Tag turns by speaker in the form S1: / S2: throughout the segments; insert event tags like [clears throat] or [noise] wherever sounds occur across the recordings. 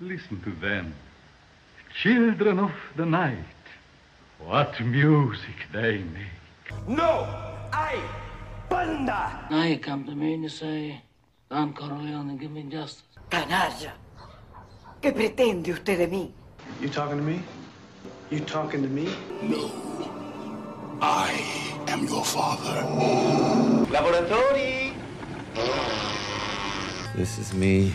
S1: Listen to them. Children of the night. What music they make.
S2: No! I! Banda!
S3: Now you come to me and you say, Don Corleone, give me justice.
S4: Canalla. ¿Qué pretende usted de mí?
S5: You talking to me? You talking to me?
S6: No. I am your father.
S2: Laboratori!
S7: This is me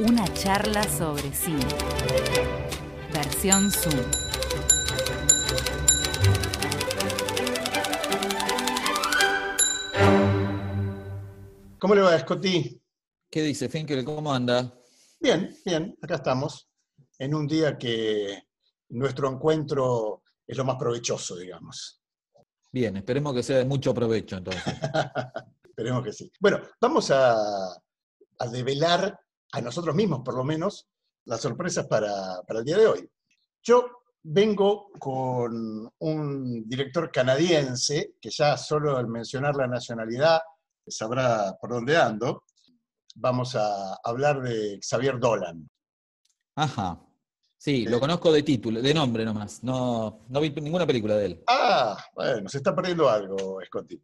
S8: Una charla sobre cine. Versión Zoom.
S9: ¿Cómo le va, Scotty?
S10: ¿Qué dice Finkel? ¿Cómo anda?
S9: Bien, bien, acá estamos, en un día que nuestro encuentro es lo más provechoso, digamos.
S10: Bien, esperemos que sea de mucho provecho entonces. [laughs]
S9: Esperemos que sí. Bueno, vamos a, a develar a nosotros mismos, por lo menos, las sorpresas para, para el día de hoy. Yo vengo con un director canadiense, que ya solo al mencionar la nacionalidad sabrá por dónde ando. Vamos a hablar de Xavier Dolan.
S10: Ajá. Sí, lo conozco de título, de nombre nomás. No, no vi ninguna película de él.
S9: Ah, bueno, se está perdiendo algo, Scotty.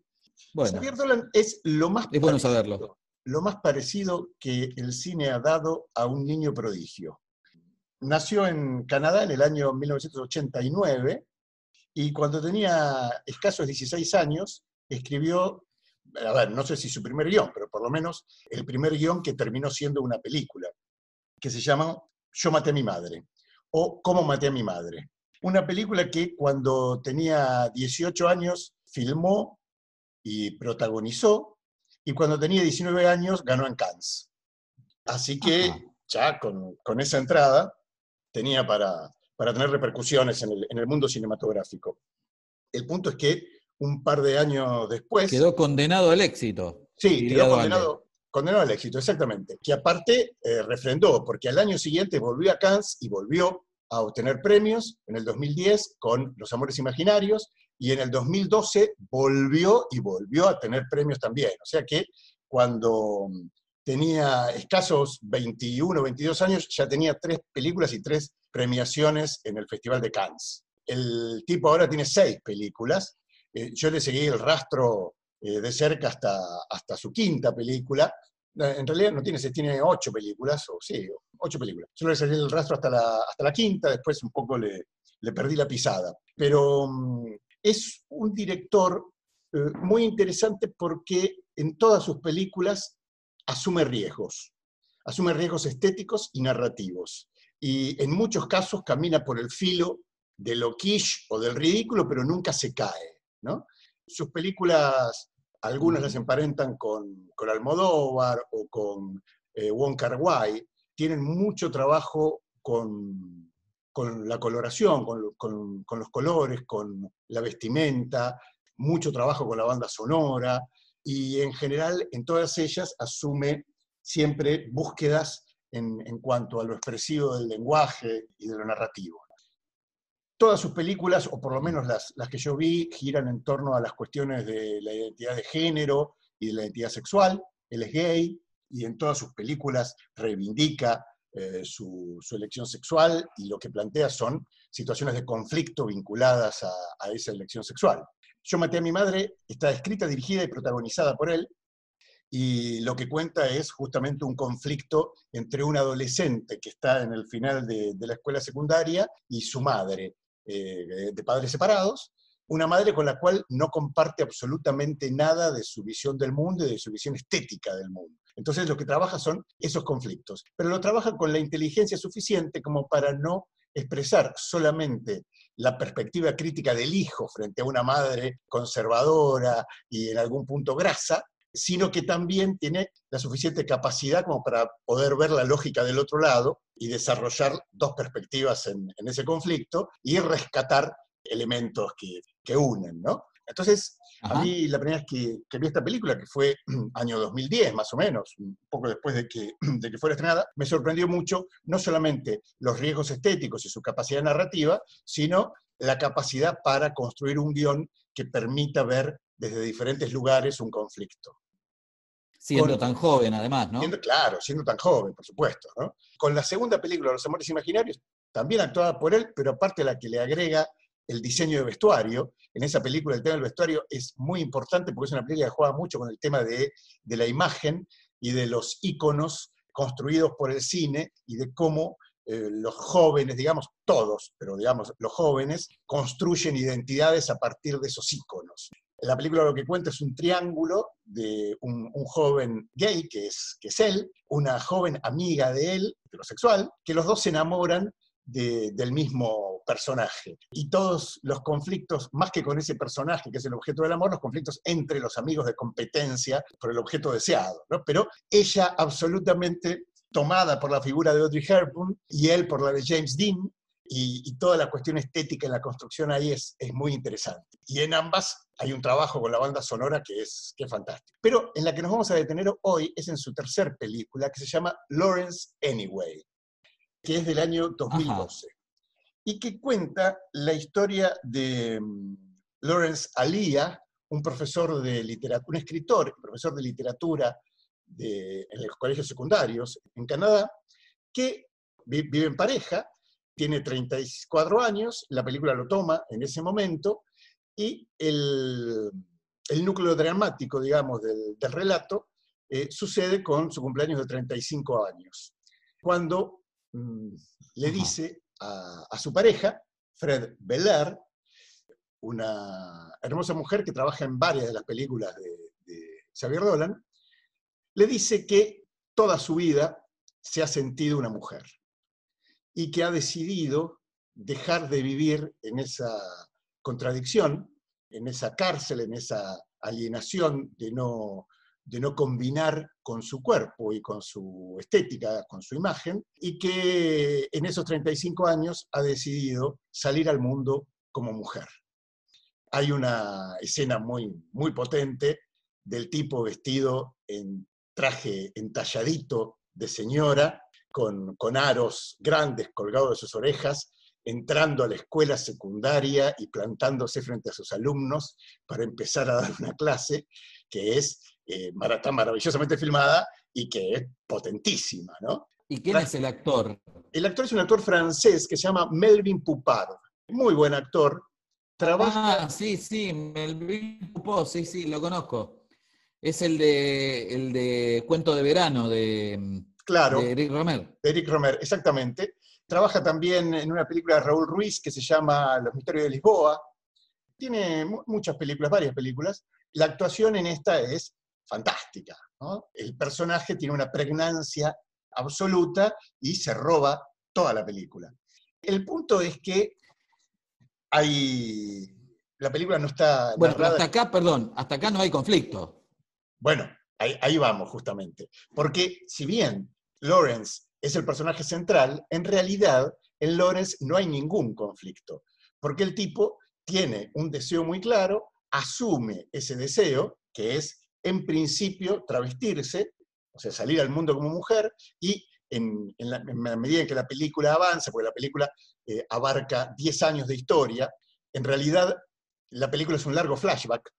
S10: Bueno,
S9: Xavier Dolan es lo más
S10: es bueno saberlo.
S9: Lo más parecido que el cine ha dado a un niño prodigio. Nació en Canadá en el año 1989 y cuando tenía escasos 16 años escribió, a ver, no sé si su primer guion, pero por lo menos el primer guion que terminó siendo una película, que se llama Yo maté a mi madre o Cómo maté a mi madre. Una película que cuando tenía 18 años filmó y protagonizó y cuando tenía 19 años ganó en Cannes. Así que
S10: Ajá.
S9: ya con, con esa entrada tenía para, para tener repercusiones en el, en el mundo cinematográfico. El punto es que un par de años después...
S10: Quedó condenado al éxito.
S9: Sí, quedó condenado, condenado al éxito, exactamente. Que aparte eh, refrendó, porque al año siguiente volvió a Cannes y volvió a obtener premios, en el 2010 con Los Amores Imaginarios, y en el 2012 volvió y volvió a tener premios también. O sea que cuando mm, tenía escasos 21, 22 años, ya tenía tres películas y tres premiaciones en el Festival de Cannes. El tipo ahora tiene seis películas. Eh, yo le seguí el rastro eh, de cerca hasta, hasta su quinta película. En realidad no tiene seis, tiene ocho películas, o sí, ocho películas. Yo le seguí el rastro hasta la, hasta la quinta, después un poco le, le perdí la pisada. Pero mm, es un director eh, muy interesante porque en todas sus películas asume riesgos. Asume riesgos estéticos y narrativos. Y en muchos casos camina por el filo de lo quiche o del ridículo, pero nunca se cae. Sus películas, algunas las emparentan con, con Almodóvar o con eh, Wong Kar Wai, tienen mucho trabajo con, con la coloración, con, lo- con- con los colores, con la vestimenta, mucho trabajo con la banda sonora, y en general en todas ellas asume siempre búsquedas en, en cuanto a lo expresivo del lenguaje y de lo narrativo. Todas sus películas, o por lo menos las, las que yo vi, giran en torno a las cuestiones de la identidad de género y de la identidad sexual. Él es gay y en todas sus películas reivindica eh, su, elección sexual y lo que plantea son situaciones de conflicto vinculadas a, esa elección sexual. Yo maté a mi madre, está escrita, dirigida y protagonizada por él, y lo que cuenta es justamente un conflicto entre un adolescente que está en el final de, de la escuela secundaria y su madre, eh, de padres separados, una madre con la cual no comparte absolutamente nada de su visión del mundo y de su visión estética del mundo. Entonces lo que trabaja son esos conflictos, pero lo trabaja con la inteligencia suficiente como para no expresar solamente la perspectiva crítica del hijo frente a una madre conservadora y en algún punto grasa, sino que también tiene la suficiente capacidad como para poder ver la lógica del otro lado y desarrollar dos perspectivas en, en ese conflicto y rescatar elementos que, que unen, ¿no? Entonces, a mí la primera vez que, que, vi esta película, que fue [clears throat] año 2010 más o menos, un poco después de que, [clears throat] de que fuera estrenada, me sorprendió mucho no solamente los riesgos estéticos y su capacidad narrativa, sino la capacidad para construir un guion que permita ver desde diferentes lugares un conflicto.
S10: Siendo tan joven, además, ¿no?
S9: Siendo, claro, siendo tan joven, por supuesto. ¿no? Con la segunda película, Los Amores Imaginarios, también actuada por él, pero aparte la que le agrega el diseño de vestuario. En esa película el tema del vestuario es muy importante porque es una película que juega mucho con el tema de, la imagen y de los íconos construidos por el cine y de cómo eh, los jóvenes, digamos todos, pero digamos los jóvenes, construyen identidades a partir de esos íconos. La película lo que cuenta es un triángulo de un, joven gay, que es, que es él, una joven amiga de él, heterosexual, que los dos se enamoran de, del mismo personaje. Y todos los conflictos, más que con ese personaje que es el objeto del amor, los conflictos entre los amigos de competencia por el objeto deseado. ¿no? Pero ella absolutamente tomada por la figura de Audrey Hepburn y él por la de James Dean, y, y, toda la cuestión estética en la construcción ahí es, es, muy interesante. Y en ambas hay un trabajo con la banda sonora que es, que es fantástico. Pero en la que nos vamos a detener hoy es en su tercer película, que se llama Lawrence Anyway, que es del año 2012, Ajá. Y que cuenta la historia de um, Lawrence Alia, un profesor de literatura, un escritor, profesor de literatura de, en los colegios secundarios en Canadá, que vive en pareja, tiene 34 años, la película lo toma en ese momento, y el, el núcleo dramático, digamos, del, del relato eh, sucede con su cumpleaños de 35 años, cuando mmm, le dice a, su pareja, Fred Belair, una hermosa mujer que trabaja en varias de las películas de, de Xavier Dolan, le dice que toda su vida se ha sentido una mujer y que ha decidido dejar de vivir en esa contradicción, en esa cárcel, en esa alienación de no, de no combinar con su cuerpo y con su estética, con su imagen, y que en esos 35 años ha decidido salir al mundo como mujer. Hay una escena muy, muy potente del tipo vestido en traje entalladito de señora, con, con, aros grandes colgados de sus orejas, entrando a la escuela secundaria y plantándose frente a sus alumnos para empezar a dar una clase que es eh, está maravillosamente filmada y que es potentísima, ¿no?
S10: ¿Y quién es el actor?
S9: El actor es un actor francés que se llama Melvin Poupard, muy buen actor. Trabaja...
S10: Ah, sí, sí, Melvin Poupard, sí, sí, lo conozco. Es el de, el de Cuento de Verano de,
S9: claro,
S10: de Eric Romer.
S9: De Eric Romer, exactamente. Trabaja también en una película de Raúl Ruiz que se llama Los Misterios de Lisboa. Tiene muchas películas, varias películas. La actuación en esta es fantástica. ¿no? El personaje tiene una pregnancia absoluta y se roba toda la película. El punto es que hay... La película no está...
S10: Bueno, narrada... hasta acá, perdón, hasta acá no hay conflicto.
S9: Bueno, ahí, ahí vamos justamente. Porque si bien Lawrence es el personaje central, en realidad en Lawrence no hay ningún conflicto, porque el tipo tiene un deseo muy claro, asume ese deseo, que es en principio travestirse, o sea, salir al mundo como mujer, y en, la, en medida en que la película avanza, porque la película eh, abarca 10 años de historia, en realidad la película es un largo flashback,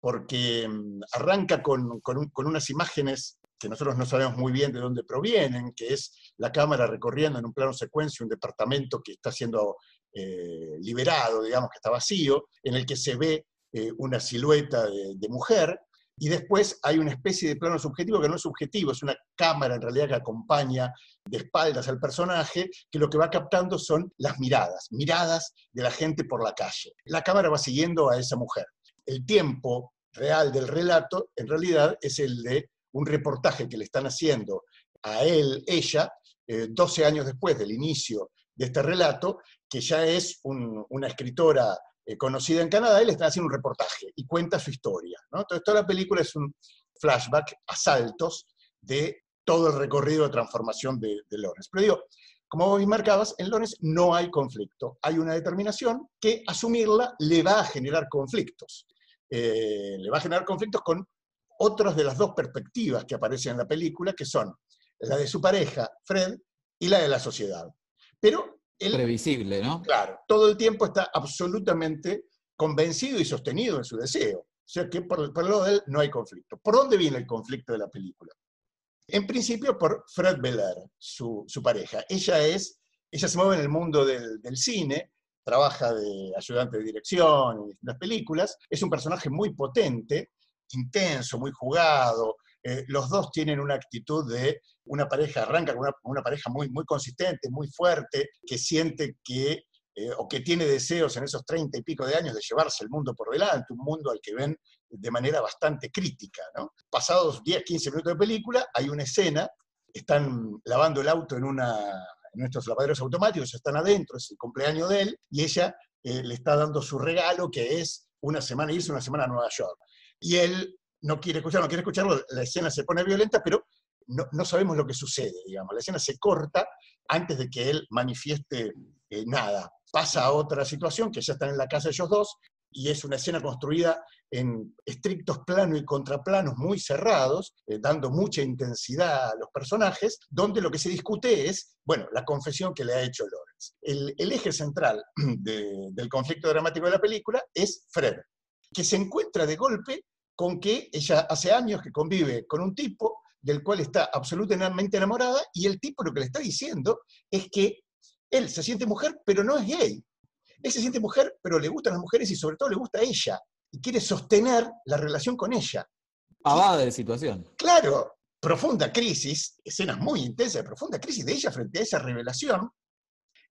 S9: porque um, arranca con, con, un, con unas imágenes que nosotros no sabemos muy bien de dónde provienen, que es la cámara recorriendo en un plano secuencia un departamento que está siendo eh, liberado, digamos, que está vacío, en el que se ve eh, una silueta de, mujer, y después hay una especie de plano subjetivo que no es subjetivo, es una cámara en realidad que acompaña de espaldas al personaje, que lo que va captando son las miradas, miradas de la gente por la calle. La cámara va siguiendo a esa mujer. El tiempo real del relato, en realidad, es el de un reportaje que le están haciendo a él, ella, eh, 12 años después del inicio de este relato, que ya es un, una escritora eh, conocida en Canadá, y le están haciendo un reportaje y cuenta su historia. Entonces, toda la película es un, flashback, a saltos, de todo el recorrido de transformación de, de Lawrence. Pero digo, como vos marcabas, en Lawrence no hay conflicto. Hay una determinación que asumirla le va a generar conflictos. Eh, le va a generar conflictos con otras de las dos perspectivas que aparecen en la película, que son la de su pareja, Fred, y la de la sociedad. Pero él,
S10: Previsible, ¿no?
S9: claro, todo el tiempo está absolutamente convencido y sostenido en su deseo. O sea que por, por lo de él no hay conflicto. ¿Por dónde viene el conflicto de la película? En principio por Fred Belair, su, su pareja. Ella es, ella se mueve en el mundo del, del cine, trabaja de ayudante de dirección en distintas películas, es un personaje muy potente, intenso, muy jugado, eh, los dos tienen una actitud de una pareja, arranca con una, pareja muy, muy consistente, muy fuerte, que siente que, eh, o que tiene deseos en esos treinta y pico de años de llevarse el mundo por delante, un mundo al que ven de manera bastante crítica. ¿no? Pasados 10, 15 minutos de película, hay una escena, están lavando el auto en, una, en nuestros lavaderos automáticos, están adentro, es el cumpleaños de él, y ella eh, le está dando su regalo, que es una semana, irse una semana a Nueva York. Y él no quiere escucharlo, no quiere escucharlo, la escena se pone violenta, pero no, no sabemos lo que sucede, digamos. La escena se corta antes de que él manifieste eh, nada. Pasa a otra situación, que ya están en la casa ellos dos, y es una escena construida en estrictos planos y contraplanos muy cerrados, eh, dando mucha intensidad a los personajes, donde lo que se discute es, bueno, la confesión que le ha hecho Lawrence. El, eje central de, del conflicto dramático de la película es Fred, que se encuentra de golpe con que ella hace años que convive con un tipo del cual está absolutamente enamorada y el tipo lo que le está diciendo es que él se siente mujer pero no es gay. Él se siente mujer pero le gustan las mujeres y sobre todo le gusta a ella y quiere sostener la relación con ella.
S10: Pavada de situación.
S9: Claro, profunda crisis, escenas muy intensas de profunda crisis de ella frente a esa revelación.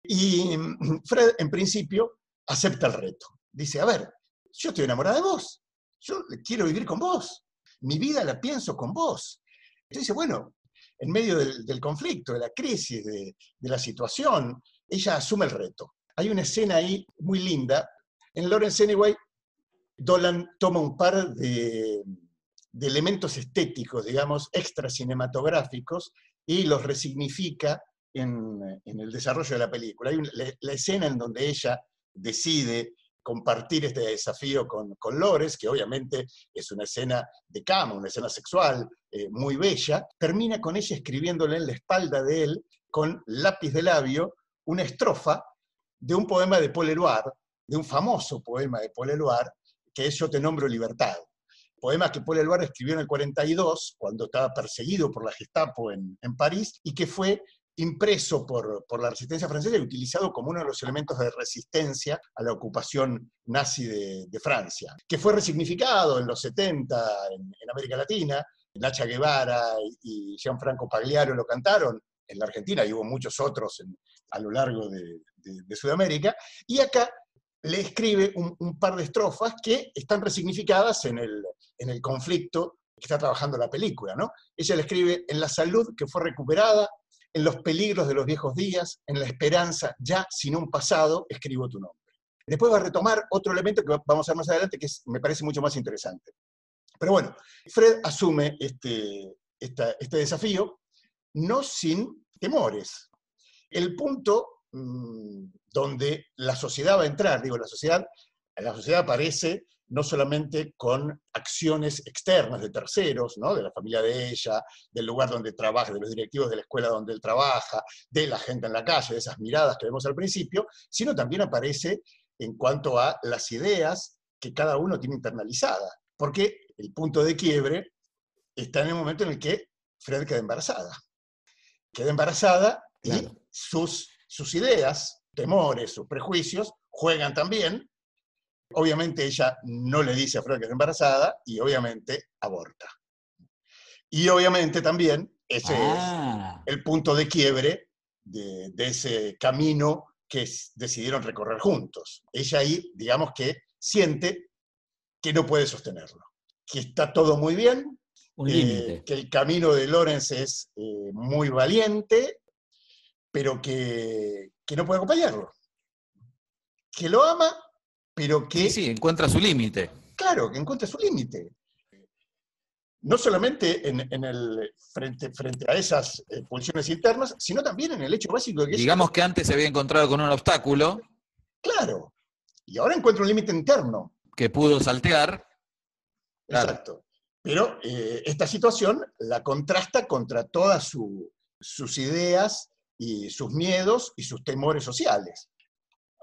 S9: Y mm, Fred, en principio, acepta el reto. Dice, a ver, yo estoy enamorada de vos, yo quiero vivir con vos, mi vida la pienso con vos. Entonces dice, bueno, en medio del, conflicto, de la crisis, de, la situación, ella asume el reto. Hay una escena ahí muy linda. En Lawrence Anyway, Dolan toma un par de, elementos estéticos, digamos, extra cinematográficos, y los resignifica en, en, el desarrollo de la película. Hay una, la, la, escena en donde ella decide compartir este desafío con, con Lores, que obviamente es una escena de cama, una escena sexual eh, muy bella, termina con ella escribiéndole en la espalda de él, con lápiz de labio, una estrofa de un poema de Paul Eluard, de un famoso poema de Paul Eluard, que es Yo te nombro libertad. Poema que Paul Eluard escribió en el 42, cuando estaba perseguido por la Gestapo en, en París, y que fue impreso por, por, la resistencia francesa y utilizado como uno de los elementos de resistencia a la ocupación nazi de, de Francia, que fue resignificado en los 70 en, en América Latina. Nacha Guevara y, Gianfranco Pagliaro lo cantaron en la Argentina y hubo muchos otros en, a lo largo de, de, de, Sudamérica. Y acá le escribe un, un, par de estrofas que están resignificadas en el, en el conflicto que está trabajando la película. ¿no? Ella le escribe en la salud que fue recuperada, en los peligros de los viejos días, en la esperanza ya sin un pasado, escribo tu nombre. Después va a retomar otro elemento que vamos a ver más adelante, que me parece mucho más interesante. Pero bueno, Fred asume este, este desafío no sin temores. El punto mmm, donde la sociedad va a entrar, digo, la sociedad, la sociedad aparece no solamente con acciones externas de terceros, ¿no? de la familia de ella, del lugar donde trabaja, de los directivos de la escuela donde él trabaja, de la gente en la calle, de esas miradas que vemos al principio, sino también aparece en cuanto a las ideas que cada uno tiene internalizadas. Porque el punto de quiebre está en el momento en el que Fred queda embarazada. Queda embarazada y sus, sus ideas, temores, sus prejuicios juegan también Obviamente ella no le dice a Fred que está embarazada y obviamente aborta. Y obviamente también ese ah. es el punto de quiebre de, de ese camino que decidieron recorrer juntos. Ella ahí, digamos que siente que no puede sostenerlo, que está todo muy bien, eh, que el camino de Lorenz es eh, muy valiente, pero que, que no puede acompañarlo. Que lo ama, pero que...
S10: Sí, sí, encuentra su límite.
S9: Claro, que encuentra su límite. no solamente en, en el, frente, frente a esas eh, pulsiones internas, sino también en el hecho básico de que...
S10: Digamos que antes se había encontrado con un obstáculo.
S9: Claro. Y ahora encuentra un límite interno.
S10: Que pudo saltear.
S9: Exacto. Pero eh, esta situación la contrasta contra todas su- sus ideas y sus miedos y sus temores sociales.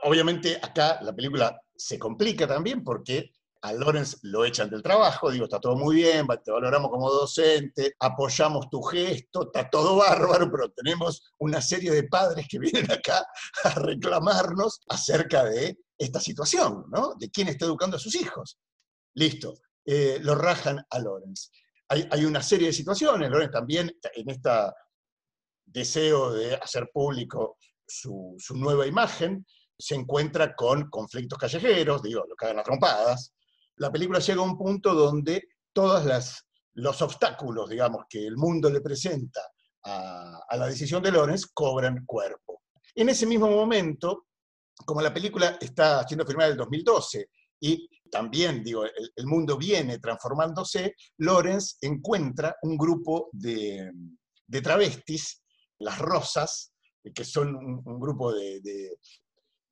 S9: Obviamente acá la película se complica también porque a Lawrence lo echan del trabajo, digo, está todo muy bien, te valoramos como docente, apoyamos tu gesto, está todo [laughs] bárbaro, pero tenemos una serie de padres que vienen acá a reclamarnos acerca de esta situación, ¿no? De quién está educando a sus hijos. Listo, eh, lo rajan a Lawrence. Hay, hay una serie de situaciones, Lawrence también en este deseo de hacer público su, su nueva imagen, se encuentra con conflictos callejeros, digo, lo cagan a trompadas. La película llega a un punto donde todos las, los obstáculos, digamos, que el mundo le presenta a, la decisión de Lawrence cobran cuerpo. En ese mismo momento, como la película está siendo filmada en el 2012 y también, digo, el, mundo viene transformándose, Lawrence encuentra un grupo de, travestis, las Rosas, que son un, grupo de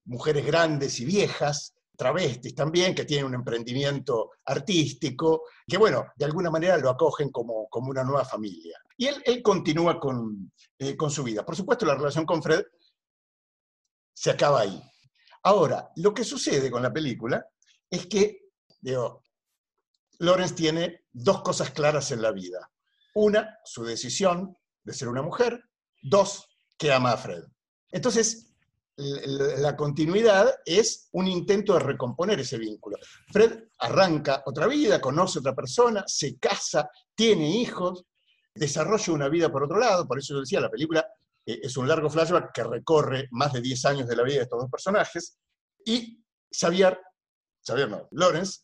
S9: mujeres grandes y viejas, travestis también, que tienen un emprendimiento artístico, que bueno, de alguna manera lo acogen como, como una nueva familia. Y él, él continúa con, eh, con su vida. Por supuesto, la relación con Fred se acaba ahí. Ahora, lo que sucede con la película es que, digo, Lawrence tiene dos cosas claras en la vida. Una, su decisión de ser una mujer. Dos, que ama a Fred. Entonces, la continuidad es un intento de recomponer ese vínculo. Fred arranca otra vida, conoce otra persona, se casa, tiene hijos, desarrolla una vida por otro lado, por eso yo decía, la película eh, es un largo flashback que recorre más de 10 años de la vida de estos dos personajes, y Xavier, Xavier no, Lawrence,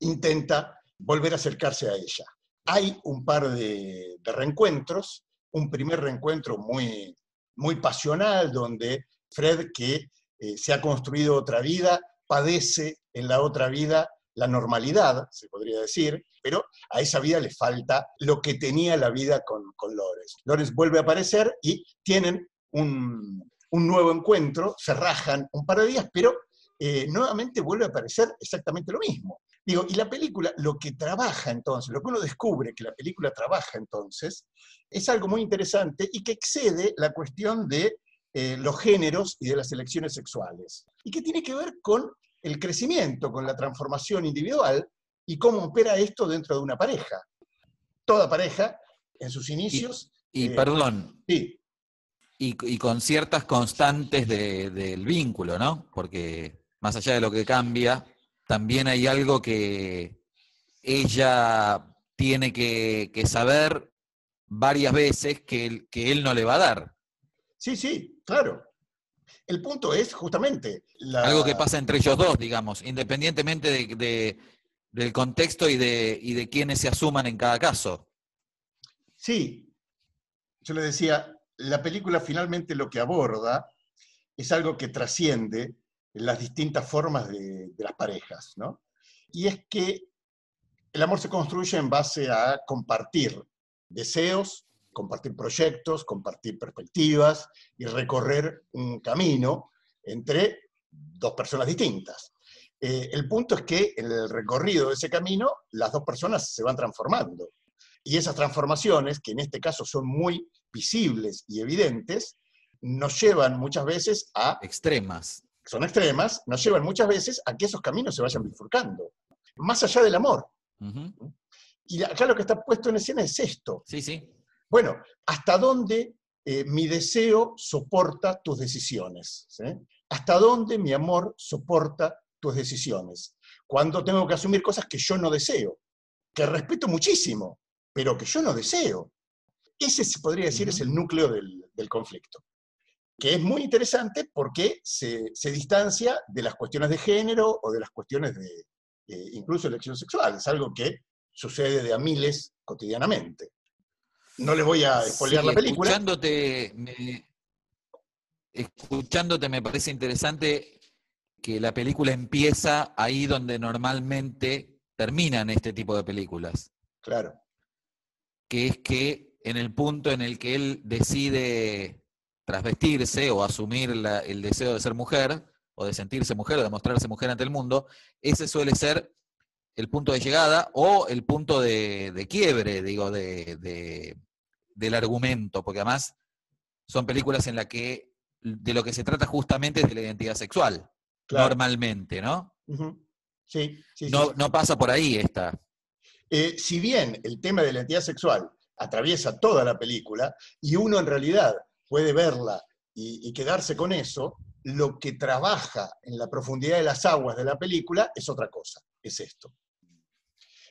S9: intenta volver a acercarse a ella. Hay un par de, de reencuentros, un primer reencuentro muy, muy pasional, donde Fred, que eh, se ha construido otra vida, padece en la otra vida la normalidad, se podría decir, pero a esa vida le falta lo que tenía la vida con, con Lawrence. Vuelve a aparecer y tienen un, un nuevo encuentro, se rajan un par de días, pero eh, nuevamente vuelve a aparecer exactamente lo mismo. Digo, y la película, lo que trabaja entonces, lo que uno descubre que la película trabaja entonces, es algo muy interesante y que excede la cuestión de eh, los géneros y de las elecciones sexuales, y que tiene que ver con el crecimiento, con la transformación individual y cómo opera esto dentro de una pareja. Toda pareja, en sus inicios...
S10: Y,
S9: eh,
S10: perdón.
S9: Sí.
S10: Y, y con ciertas constantes de- del vínculo, ¿no? Porque más allá de lo que cambia, también hay algo que ella tiene que, que saber varias veces que que él no le va a dar.
S9: Sí, sí, claro. El punto es justamente... la-
S10: Algo que pasa entre ellos dos, digamos, independientemente de, de- del contexto y de, y de quienes se asuman en cada caso.
S9: Sí, yo le decía, la película finalmente lo que aborda es algo que trasciende las distintas formas de, de las parejas, ¿no? Y es que el amor se construye en base a compartir deseos, compartir proyectos, compartir perspectivas y recorrer un camino entre dos personas distintas. Eh, el punto es que en el recorrido de ese camino las dos personas se van transformando. Y esas transformaciones, que en este caso son muy visibles y evidentes, nos llevan muchas veces a...
S10: Extremas.
S9: Son extremas, nos llevan muchas veces a que esos caminos se vayan bifurcando. Más allá del amor. Y acá lo que está puesto en escena es esto.
S10: Sí, sí.
S9: Bueno, ¿hasta dónde eh, mi deseo soporta tus decisiones? ¿sí? ¿Hasta dónde mi amor soporta tus decisiones? Cuando tengo que asumir cosas que yo no deseo, que respeto muchísimo, pero que yo no deseo. Ese se podría decir es el núcleo del, del conflicto, que es muy interesante porque se, se distancia de las cuestiones de género o de las cuestiones de eh, incluso elección sexual. Es algo que sucede de a miles cotidianamente. No les voy a spoilear
S10: Sí,
S9: la película.
S10: Escuchándote me, escuchándote me parece interesante que la película empieza ahí donde normalmente terminan este tipo de películas.
S9: Claro.
S10: que es que en el punto en el que él decide trasvestirse o asumir la- el deseo de ser mujer, o de sentirse mujer, o de mostrarse mujer ante el mundo, ese suele ser el punto de llegada o el punto de, de quiebre, digo, de, de- del argumento, porque además son películas en las que de lo que se trata justamente es de la identidad sexual,
S9: Claro.
S10: normalmente, ¿no?
S9: Sí, sí, sí,
S10: No,
S9: sí.
S10: no pasa por ahí esta.
S9: Eh, si bien el tema de la identidad sexual atraviesa toda la película y uno en realidad puede verla y, y quedarse con eso, lo que trabaja en la profundidad de las aguas de la película es otra cosa, es esto.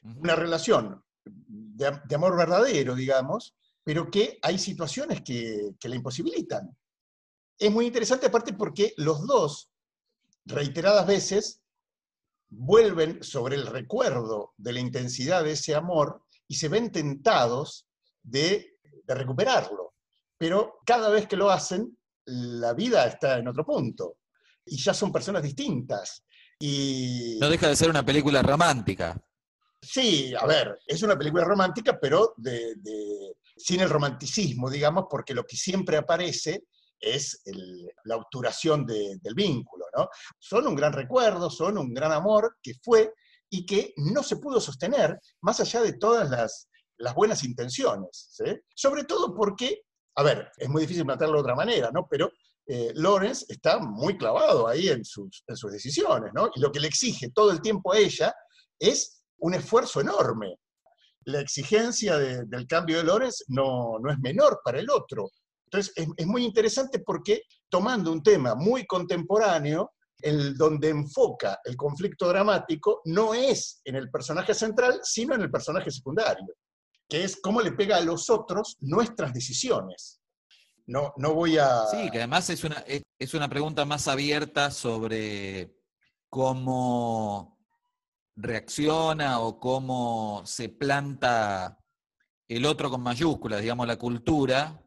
S9: Una relación de, am- de amor verdadero, digamos, pero que hay situaciones que, que la imposibilitan. Es muy interesante aparte porque los dos, reiteradas veces, vuelven sobre el recuerdo de la intensidad de ese amor y se ven tentados de, de recuperarlo. Pero cada vez que lo hacen, la vida está en otro punto. Y ya son personas distintas. Y
S10: No deja de ser una película romántica.
S9: Sí, a ver, es una película romántica, pero sin el romanticismo, digamos, porque lo que siempre aparece es la obturación de- del vínculo, ¿no? Son un gran recuerdo, son un gran amor que fue y que no se pudo sostener más allá de todas las, las buenas intenciones, ¿sí? Sobre todo porque, a ver, es muy difícil plantearlo de otra manera, ¿no? Pero eh, Lawrence está muy clavado ahí en sus, en sus decisiones, ¿no? Y lo que le exige todo el tiempo a ella es un esfuerzo enorme. La exigencia de- del cambio de Lawrence no, no es menor para el otro. Entonces, es, es muy interesante porque tomando un tema muy contemporáneo, el donde enfoca el conflicto dramático no es en el personaje central, sino en el personaje secundario, que es cómo le pega a los otros nuestras decisiones. No, no voy a...
S10: Sí, que además es una, es una pregunta más abierta sobre cómo reacciona o cómo se planta el otro con mayúsculas, digamos, la cultura,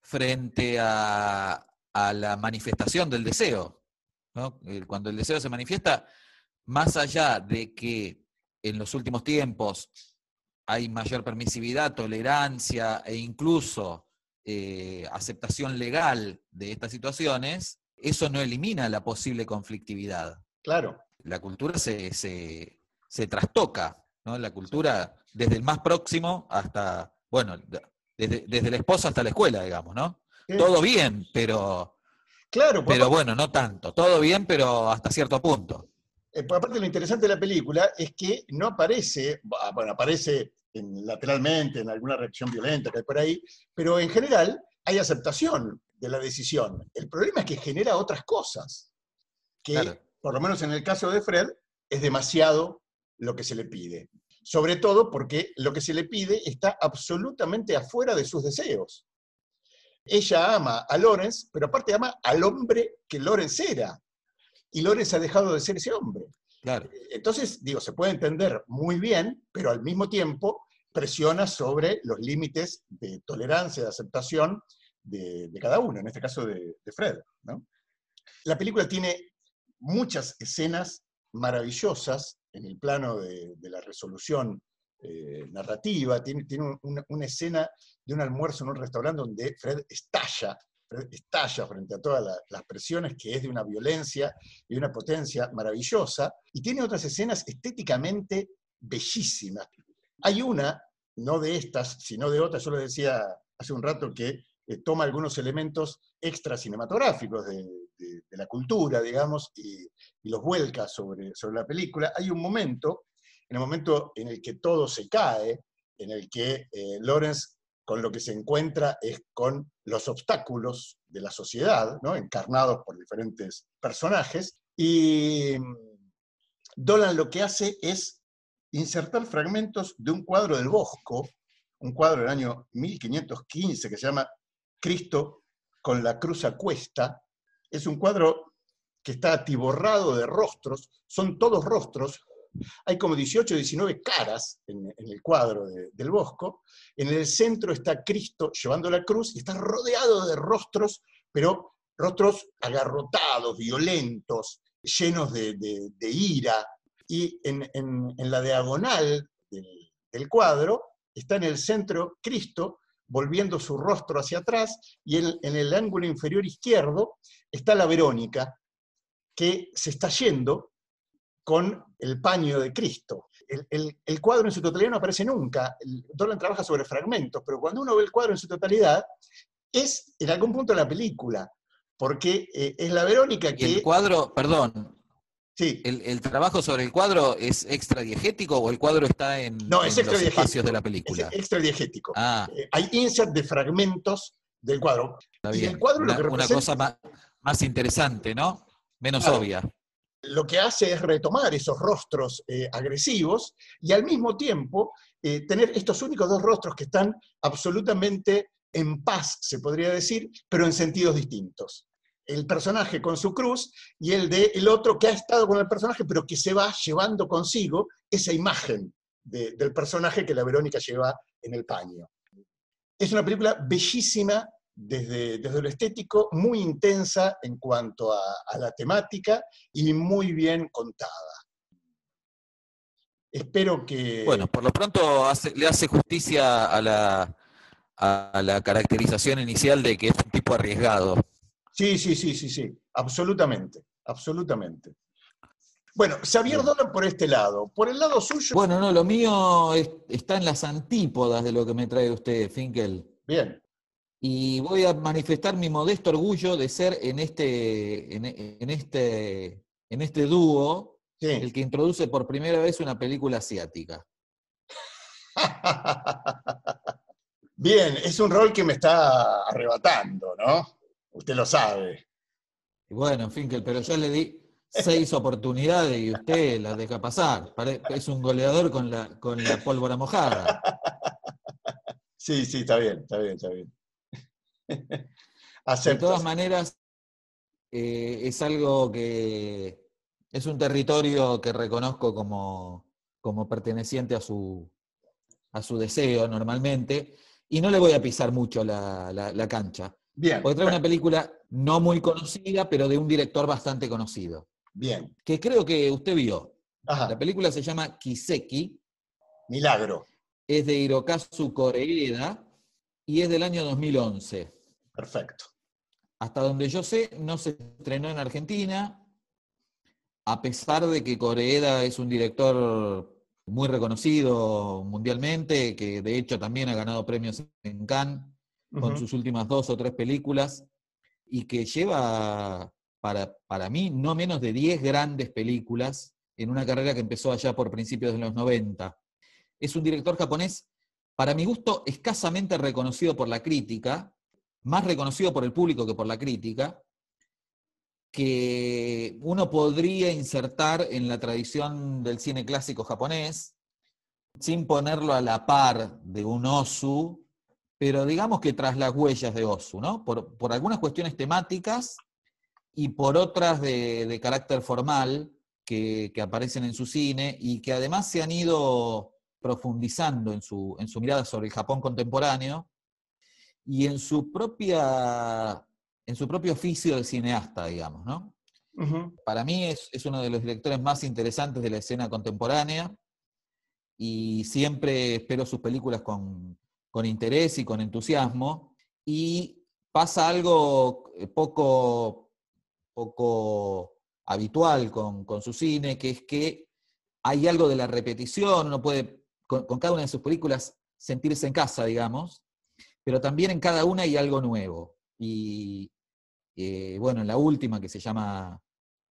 S10: frente a, la manifestación del deseo. Eh, Cuando el deseo se manifiesta, más allá de que en los últimos tiempos hay mayor permisividad, tolerancia e incluso eh, aceptación legal de estas situaciones, eso no elimina la posible conflictividad.
S9: Claro.
S10: La cultura se, se- se trastoca, ¿no? La cultura desde el más próximo hasta, bueno, de- desde, desde la esposa hasta la escuela, digamos, ¿no?
S9: Sí.
S10: Todo bien, pero,
S9: Claro, pues
S10: pero bueno, no tanto. Todo bien, pero hasta cierto punto.
S9: Eh, aparte lo interesante de la película es que no aparece, ah, bueno, aparece en- lateralmente en alguna reacción violenta que hay por ahí, pero en general hay aceptación de la decisión. El problema es que genera otras cosas, que
S10: Claro.
S9: Por lo menos en el caso de Fred es demasiado lo que se le pide. Sobre todo porque lo que se le pide está absolutamente afuera de sus deseos. Ella ama a Lawrence, pero aparte ama al hombre que Lawrence era. Y Lawrence ha dejado de ser ese hombre.
S10: Claro.
S9: Entonces, digo, se puede entender muy bien, pero al mismo tiempo presiona sobre los límites de tolerancia, de aceptación de, de cada uno, en este caso de, de Fred. ¿no? La película tiene muchas escenas maravillosas en el plano de, la resolución eh, narrativa. Tiene, tiene un- una, escena de un almuerzo en un restaurante donde Fred estalla, estalla frente a todas la- las presiones, que es de una violencia y una potencia maravillosa. Y tiene otras escenas estéticamente bellísimas. Hay una, no de estas, sino de otras, yo lo decía hace un rato, que eh, toma algunos elementos extra cinematográficos de, de- la cultura, digamos, y, y los vuelca sobre, sobre la película. Hay un momento, en el momento en el que todo se cae, en el que eh, Lawrence con lo que se encuentra es con los obstáculos de la sociedad, ¿no? encarnados por diferentes personajes, y mm, Dolan lo que hace es insertar fragmentos de un cuadro del Bosco, un cuadro del año 1515 que se llama Cristo con la cruz a cuesta. Es un cuadro que está atiborrado de rostros, son todos rostros, hay como 18 o 19 caras en, el cuadro de- del Bosco. En el centro está Cristo llevando la cruz y está rodeado de rostros, pero rostros agarrotados, violentos, llenos de, ira. Y en la diagonal del, del cuadro está en el centro Cristo, volviendo su rostro hacia atrás, y en, en el ángulo inferior izquierdo está la Verónica, que se está yendo con el paño de Cristo. El, el- el cuadro en su totalidad no aparece nunca. El- Dolan trabaja sobre fragmentos, pero cuando uno ve el cuadro en su totalidad, es en algún punto la película, porque eh, es la Verónica
S10: Y
S9: que...
S10: el cuadro, perdón,
S9: Sí,
S10: el, el trabajo sobre el cuadro es extra diegético o el cuadro está en,
S9: No, es
S10: en los
S9: extradiegético.
S10: espacios de la
S9: es
S10: película?
S9: extra diegético.
S10: Ah,
S9: Eh, hay insert de fragmentos del cuadro.
S10: está
S9: y
S10: bien.
S9: el cuadro lo
S10: una, cosa más, más interesante, ¿no? Menos
S9: Claro.
S10: obvia.
S9: Lo que hace es retomar esos rostros eh, agresivos y al mismo tiempo eh, tener estos únicos dos rostros que están absolutamente en paz, se podría decir, pero en sentidos distintos. El personaje con su cruz y el de el otro que ha estado con el personaje, pero que se va llevando consigo esa imagen de- del personaje que la Verónica lleva en el paño. Es una película bellísima desde, desde lo estético, muy intensa en cuanto a, la temática y muy bien contada. Espero que...
S10: Bueno, por lo pronto le hace justicia a la, a la caracterización inicial de que es un tipo arriesgado.
S9: Sí, sí, sí, sí, sí, absolutamente, absolutamente. Bueno, Xavier Dolan por este lado. Por el lado suyo,
S10: Bueno, no, lo mío es- está en las antípodas de lo que me trae usted, Finkel.
S9: bien,
S10: Y voy a manifestar mi modesto orgullo de ser en este, en, en este, en este dúo
S9: sí.
S10: el que introduce por primera vez una película asiática. [laughs]
S9: Bien, es un rol que me está arrebatando, ¿no? Usted lo sabe.
S10: Y bueno, Finkel, pero ya le di seis oportunidades y usted las deja pasar. Es un goleador con la, con la pólvora mojada.
S9: Sí, sí, está bien, está bien, está bien. [laughs]
S10: De todas maneras, eh, es algo que es un territorio que reconozco como, como perteneciente a su, a su deseo normalmente, y no le voy a pisar mucho la, la- la cancha.
S9: Bien,
S10: Porque trae una película no muy conocida, pero de un director bastante conocido,
S9: bien.
S10: que creo que usted vio.
S9: Ajá,
S10: La película se llama Kiseki,
S9: milagro.
S10: es de Hirokazu Koreeda y es del año 2011.
S9: Perfecto.
S10: Hasta donde yo sé, no se estrenó en Argentina, a pesar de que Koreeda es un director muy reconocido mundialmente, que de hecho también ha ganado premios en Cannes con sus últimas dos o tres películas, y que lleva, para, para mí, no menos de 10 grandes películas en una carrera que empezó allá por principios de los 90. Es un director japonés, para mi gusto, escasamente reconocido por la crítica, más reconocido por el público que por la crítica, que uno podría insertar en la tradición del cine clásico japonés, sin ponerlo a la par de un Osu, pero digamos que tras las huellas de Osu, ¿no? Por, por algunas cuestiones temáticas y por otras de, de carácter formal que, que aparecen en su cine y que además se han ido profundizando en su, en su mirada sobre el Japón contemporáneo y en su propia en su propio oficio de cineasta, digamos, ¿no? Para mí es, es uno de los directores más interesantes de la escena contemporánea y siempre espero sus películas con, con interés y con entusiasmo. Y pasa algo eh, poco, poco habitual con, con su cine, que es que hay algo de la repetición, uno puede con, con cada una de sus películas sentirse en casa, digamos, pero también en cada una hay algo nuevo. Y eh, bueno, en la última que se llama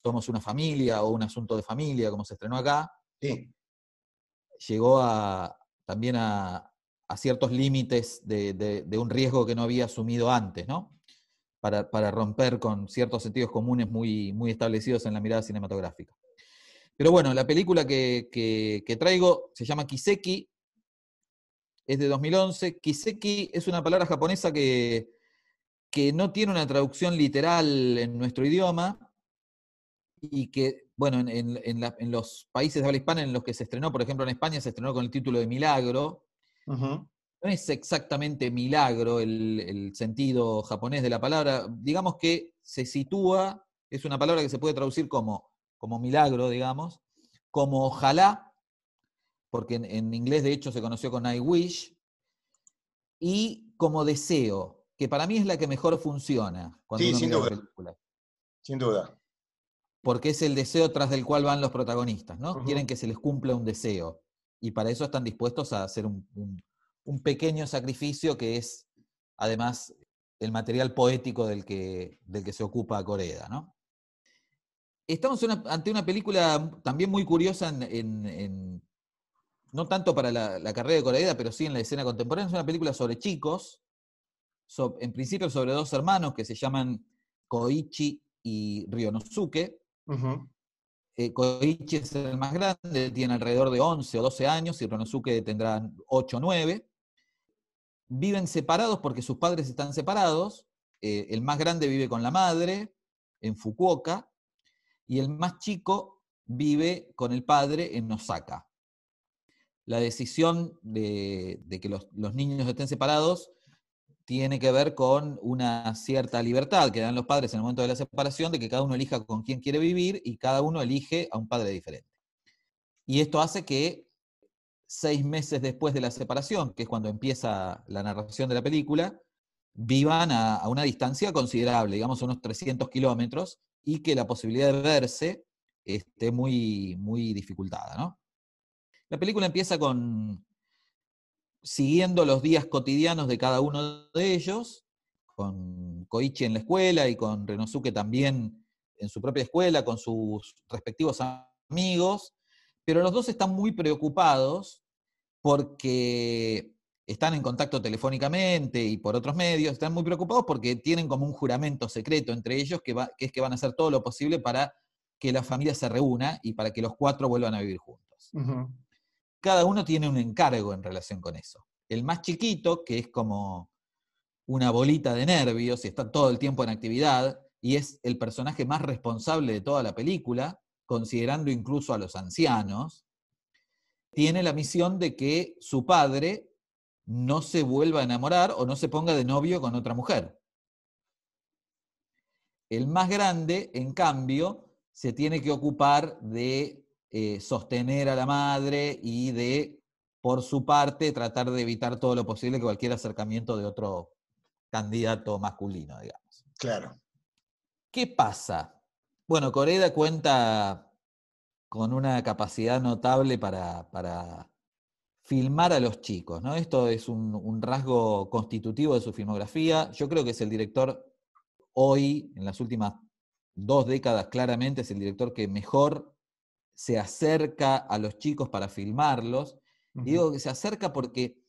S10: Somos una familia o un asunto de familia, como se estrenó acá,
S9: Sí,
S10: llegó a, también a, a ciertos límites de, un riesgo que no había asumido antes, ¿no? Para, romper con ciertos sentidos comunes muy, establecidos en la mirada cinematográfica. Pero bueno, la película que, traigo se llama Kiseki, es de 2011. Kiseki es una palabra japonesa que, no tiene una traducción literal en nuestro idioma y que, bueno, en, en los países de habla hispana en los que se estrenó, por ejemplo en España se estrenó con el título de Milagro, no es exactamente milagro el, el sentido japonés de la palabra, digamos que se sitúa, es una palabra que se puede traducir como, como milagro, digamos, como ojalá, porque en, en inglés de hecho se conoció con I Wish, y como deseo, que para mí es la que mejor funciona cuando
S9: Sí,
S10: uno
S9: sin
S10: mira
S9: duda.
S10: película.
S9: Sin duda.
S10: Porque es el deseo tras del cual van los protagonistas, ¿no? Quieren que se les cumpla un deseo. Y para eso están dispuestos a hacer un, pequeño sacrificio que es, además, el material poético del que, del que se ocupa Coreda, ¿no? Estamos ante una película también muy curiosa en, no tanto para la, carrera de Coreda, pero sí en la escena contemporánea. Es una película sobre chicos, en principio sobre dos hermanos que se llaman Koichi y Ryonosuke.
S9: Ujú.
S10: Eh, Koichi es el más grande, tiene alrededor de 11 o 12 años y Ryonosuke tendrá 8 o 9. Viven separados porque sus padres están separados. Eh, el más grande vive con la madre en Fukuoka y el más chico vive con el padre en Osaka. La decisión de, que los niños estén separados tiene que ver con una cierta libertad que dan los padres en el momento de la separación, de que cada uno elija con quién quiere vivir y cada uno elige a un padre diferente. Y esto hace que seis meses después de la separación, que es cuando empieza la narración de la película, vivan a, una distancia considerable, digamos unos 300 kilómetros, y que la posibilidad de verse esté muy, muy dificultada. ¿no? La película empieza con siguiendo los días cotidianos de cada uno de ellos, con Koichi en la escuela y con Renosuke también en su propia escuela, con sus respectivos amigos, pero los dos están muy preocupados porque están en contacto telefónicamente y por otros medios, están muy preocupados porque tienen como un juramento secreto entre ellos que, es que van a hacer todo lo posible para que la familia se reúna y para que los cuatro vuelvan a vivir juntos. Cada uno tiene un encargo en relación con eso. El más chiquito, que es como una bolita de nervios y está todo el tiempo en actividad, y es el personaje más responsable de toda la película, considerando incluso a los ancianos, tiene la misión de que su padre no se vuelva a enamorar o no se ponga de novio con otra mujer. El más grande, en cambio, se tiene que ocupar de eh, sostener a la madre y de, por su parte, tratar de evitar todo lo posible cualquier acercamiento de otro candidato masculino, digamos.
S9: Claro.
S10: ¿Qué pasa? Bueno, Coreda cuenta con una capacidad notable para, para filmar a los chicos, ¿no? Esto es un, un rasgo constitutivo de su filmografía. Yo creo que es el director hoy, en las últimas dos décadas claramente, es el director que mejor se acerca a los chicos para filmarlos. Y digo que se acerca porque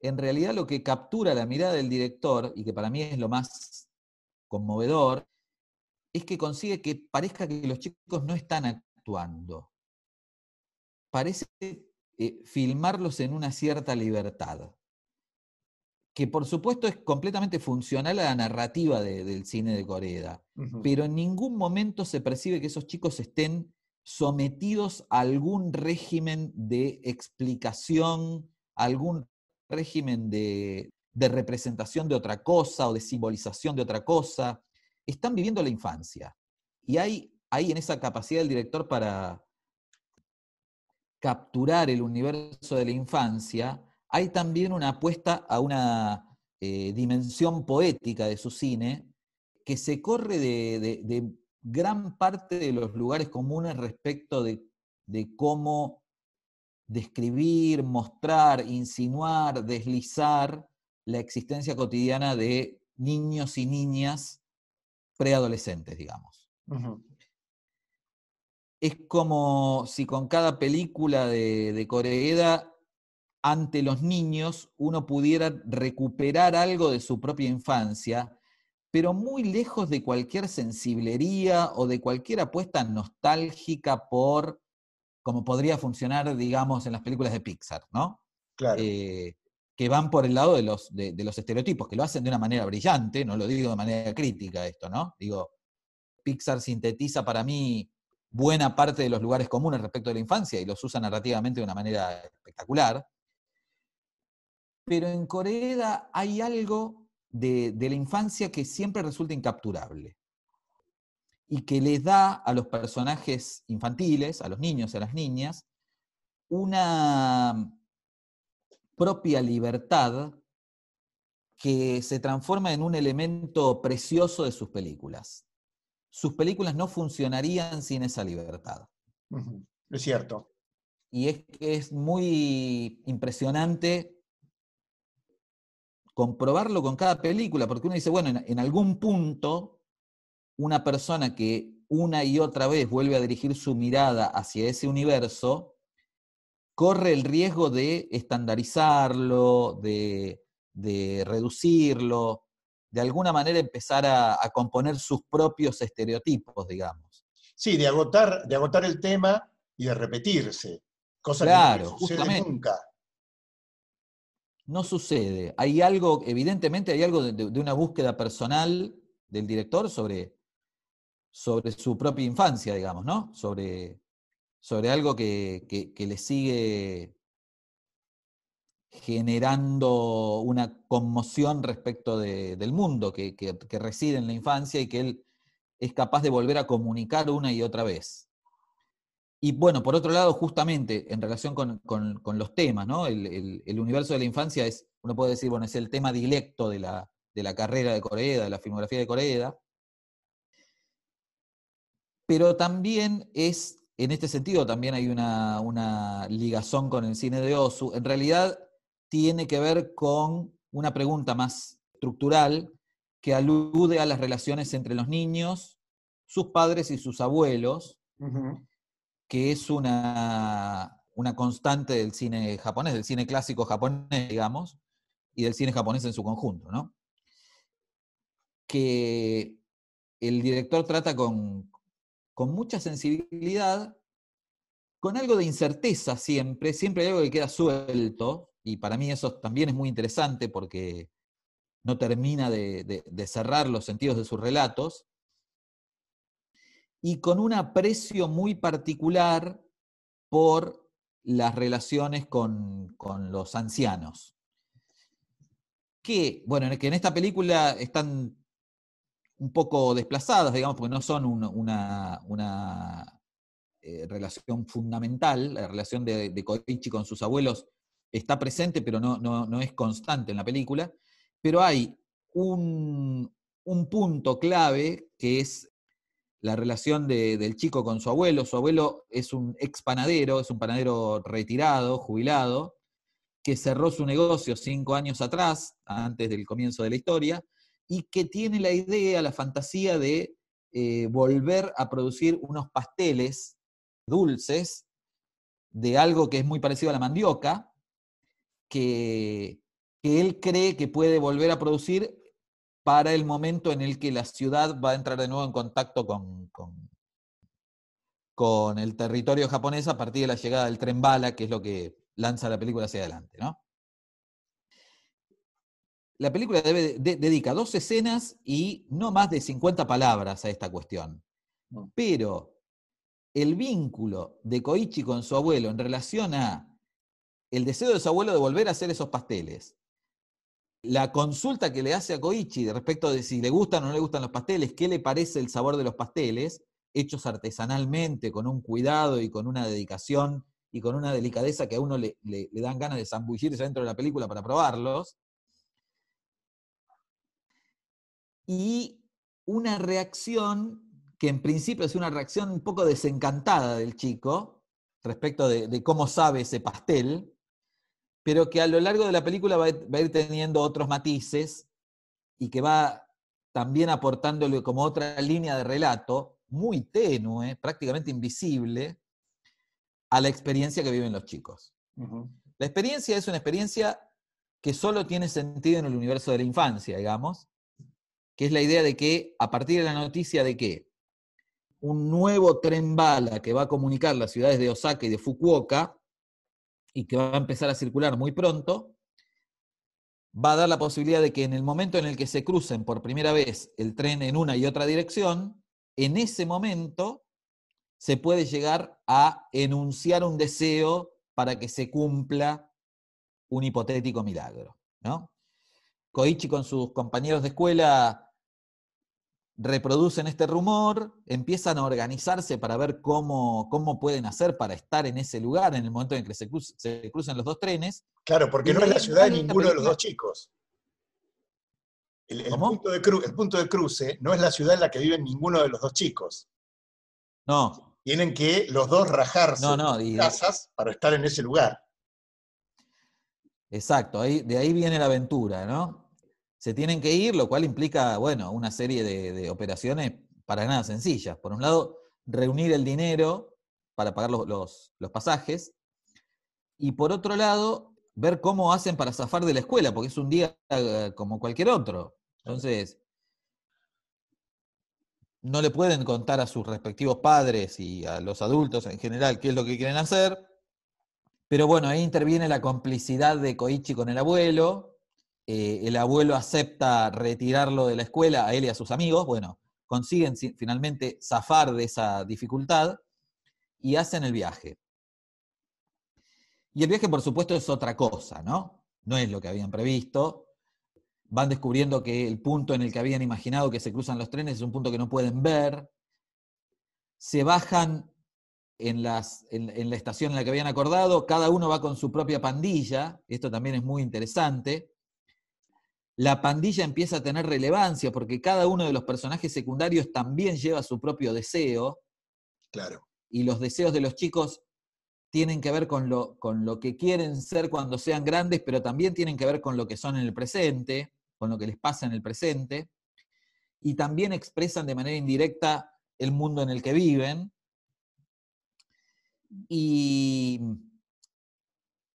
S10: en realidad lo que captura la mirada del director, y que para mí es lo más conmovedor, es que consigue que parezca que los chicos no están actuando. Parece eh, filmarlos en una cierta libertad, que por supuesto es completamente funcional a la narrativa de- del cine de Coreda, pero en ningún momento se percibe que esos chicos estén sometidos a algún régimen de explicación, algún régimen de, representación de otra cosa o de simbolización de otra cosa. Están viviendo la infancia. Y hay, hay en esa capacidad del director para capturar el universo de la infancia, hay también una apuesta a una eh, dimensión poética de su cine que se corre de gran parte de los lugares comunes respecto de, de cómo describir, mostrar, insinuar, deslizar la existencia cotidiana de niños y niñas preadolescentes, digamos. Es como si con cada película de, de Coreeda, ante los niños, uno pudiera recuperar algo de su propia infancia, pero muy lejos de cualquier sensiblería o de cualquier apuesta nostálgica por como podría funcionar, digamos, en las películas de Pixar, ¿no?
S9: Claro.
S10: Eh, que van por el lado de los, de, de los estereotipos, que lo hacen de una manera brillante, no lo digo de manera crítica esto, ¿no? Digo, Pixar sintetiza para mí buena parte de los lugares comunes respecto de la infancia y los usa narrativamente de una manera espectacular. Pero en Corea hay algo de, de la infancia que siempre resulta incapturable y que les da a los personajes infantiles, a los niños y a las niñas, una propia libertad que se transforma en un elemento precioso de sus películas. Sus películas no funcionarían sin esa libertad.
S9: Es cierto.
S10: Y es que es muy impresionante comprobarlo con cada película, porque uno dice, bueno, en, en algún punto, una persona que una y otra vez vuelve a dirigir su mirada hacia ese universo, corre el riesgo de estandarizarlo, de, de reducirlo, de alguna manera empezar a, a, componer sus propios estereotipos, digamos.
S9: Sí, de agotar, de agotar el tema y de repetirse, cosa
S10: claro,
S9: que no sucede
S10: justamente.
S9: nunca.
S10: No sucede. Hay algo, evidentemente hay algo de, una búsqueda personal del director sobre, sobre su propia infancia, digamos, ¿no? Sobre, sobre algo que, que, le sigue generando una conmoción respecto de, del mundo que, que, reside en la infancia y que él es capaz de volver a comunicar una y otra vez. Y bueno, por otro lado, justamente en relación con, con, los temas, ¿no? El, el, universo de la infancia es, uno puede decir, bueno, es el tema directo de la, de la carrera de Coreeda, de la filmografía de Coreeda, pero también es, en este sentido, también hay una, una ligazón con el cine de Osu. En realidad, tiene que ver con una pregunta más estructural que alude a las relaciones entre los niños, sus padres y sus abuelos, uh. Que es una, una constante del cine japonés, del cine clásico japonés, digamos, y del cine japonés en su conjunto, ¿no? Que el director trata con, con mucha sensibilidad, con algo de incerteza siempre, siempre hay algo que queda suelto, y para mí eso también es muy interesante porque no termina de, de, de, cerrar los sentidos de sus relatos, y con un aprecio muy particular por las relaciones con, con los ancianos. Que, bueno, que en esta película están un poco desplazadas, digamos, porque no son un, una, una eh, relación fundamental, la relación de, de con sus abuelos está presente, pero no, no, no es constante en la película, pero hay un, un punto clave que es la relación de, del chico con su abuelo. Su abuelo es un ex panadero, es un panadero retirado, jubilado, que cerró su negocio cinco años atrás, antes del comienzo de la historia, y que tiene la idea, la fantasía de eh, volver a producir unos pasteles dulces de algo que es muy parecido a la mandioca, que, que él cree que puede volver a producir para el momento en el que la ciudad va a entrar de nuevo en contacto con, con, con, el territorio japonés a partir de la llegada del tren bala, que es lo que lanza la película hacia adelante. ¿no? La película debe, de, dedica dos escenas y no más de 50 palabras a esta cuestión. Pero el vínculo de Koichi con su abuelo en relación a el deseo de su abuelo de volver a hacer esos pasteles, la consulta que le hace a Koichi respecto de si le gustan o no le gustan los pasteles, qué le parece el sabor de los pasteles, hechos artesanalmente, con un cuidado y con una dedicación y con una delicadeza que a uno le, dan ganas de zambullirse dentro de la película para probarlos. Y una reacción que en principio es una reacción un poco desencantada del chico respecto de cómo sabe ese pastel, pero que a lo largo de la película va a ir teniendo otros matices y que va también aportándole como otra línea de relato muy tenue, prácticamente invisible, a la experiencia que viven los chicos. Uh -huh. La experiencia es una experiencia que solo tiene sentido en el universo de la infancia, digamos, que es la idea de que a partir de la noticia de que un nuevo tren bala que va a comunicar las ciudades de Osaka y de Fukuoka y que va a empezar a circular muy pronto, va a dar la posibilidad de que en el momento en el que se crucen por primera vez el tren en una y otra dirección, en ese momento se puede llegar a enunciar un deseo para que se cumpla un hipotético milagro. ¿no? Koichi con sus compañeros de escuela reproducen este rumor, empiezan a organizarse para ver cómo, cómo pueden hacer para estar en ese lugar en el momento en que se, crucen los dos trenes.
S9: Claro, porque
S10: Y
S9: no es la ciudad de ninguno de los dos chicos. El, punto de cru- el punto de cruce no es la ciudad en la que viven ninguno de los dos chicos.
S10: No,
S9: Tienen que los dos rajarse
S10: No, no,
S9: sus
S10: y-
S9: casas para estar en ese lugar.
S10: exacto, ahí, de ahí viene la aventura, ¿no? Se tienen que ir, lo cual implica, bueno, una serie de, de operaciones para nada sencillas. Por un lado, reunir el dinero para pagar los, los- los pasajes, y por otro lado, ver cómo hacen para zafar de la escuela, porque es un día eh, como cualquier otro. Entonces, no le pueden contar a sus respectivos padres y a los adultos en general qué es lo que quieren hacer. Pero bueno, ahí interviene la complicidad de Koichi con el abuelo. Eh, el abuelo acepta retirarlo de la escuela a él y a sus amigos. Bueno, consiguen si- finalmente zafar de esa dificultad y hacen el viaje. Y el viaje, por supuesto, es otra cosa, ¿no? No es lo que habían previsto. Van descubriendo que el punto en el que habían imaginado que se cruzan los trenes es un punto que no pueden ver. Se bajan en la estación en la que habían acordado, cada uno va con su propia pandilla, esto también es muy interesante. La pandilla empieza a tener relevancia porque cada uno de los personajes secundarios también lleva su propio deseo
S9: Claro.
S10: y los deseos de los chicos tienen que ver con lo, con lo que quieren ser cuando sean grandes, pero también tienen que ver con lo que son en el presente, con lo que les pasa en el presente, y también expresan de manera indirecta el mundo en el que viven. Y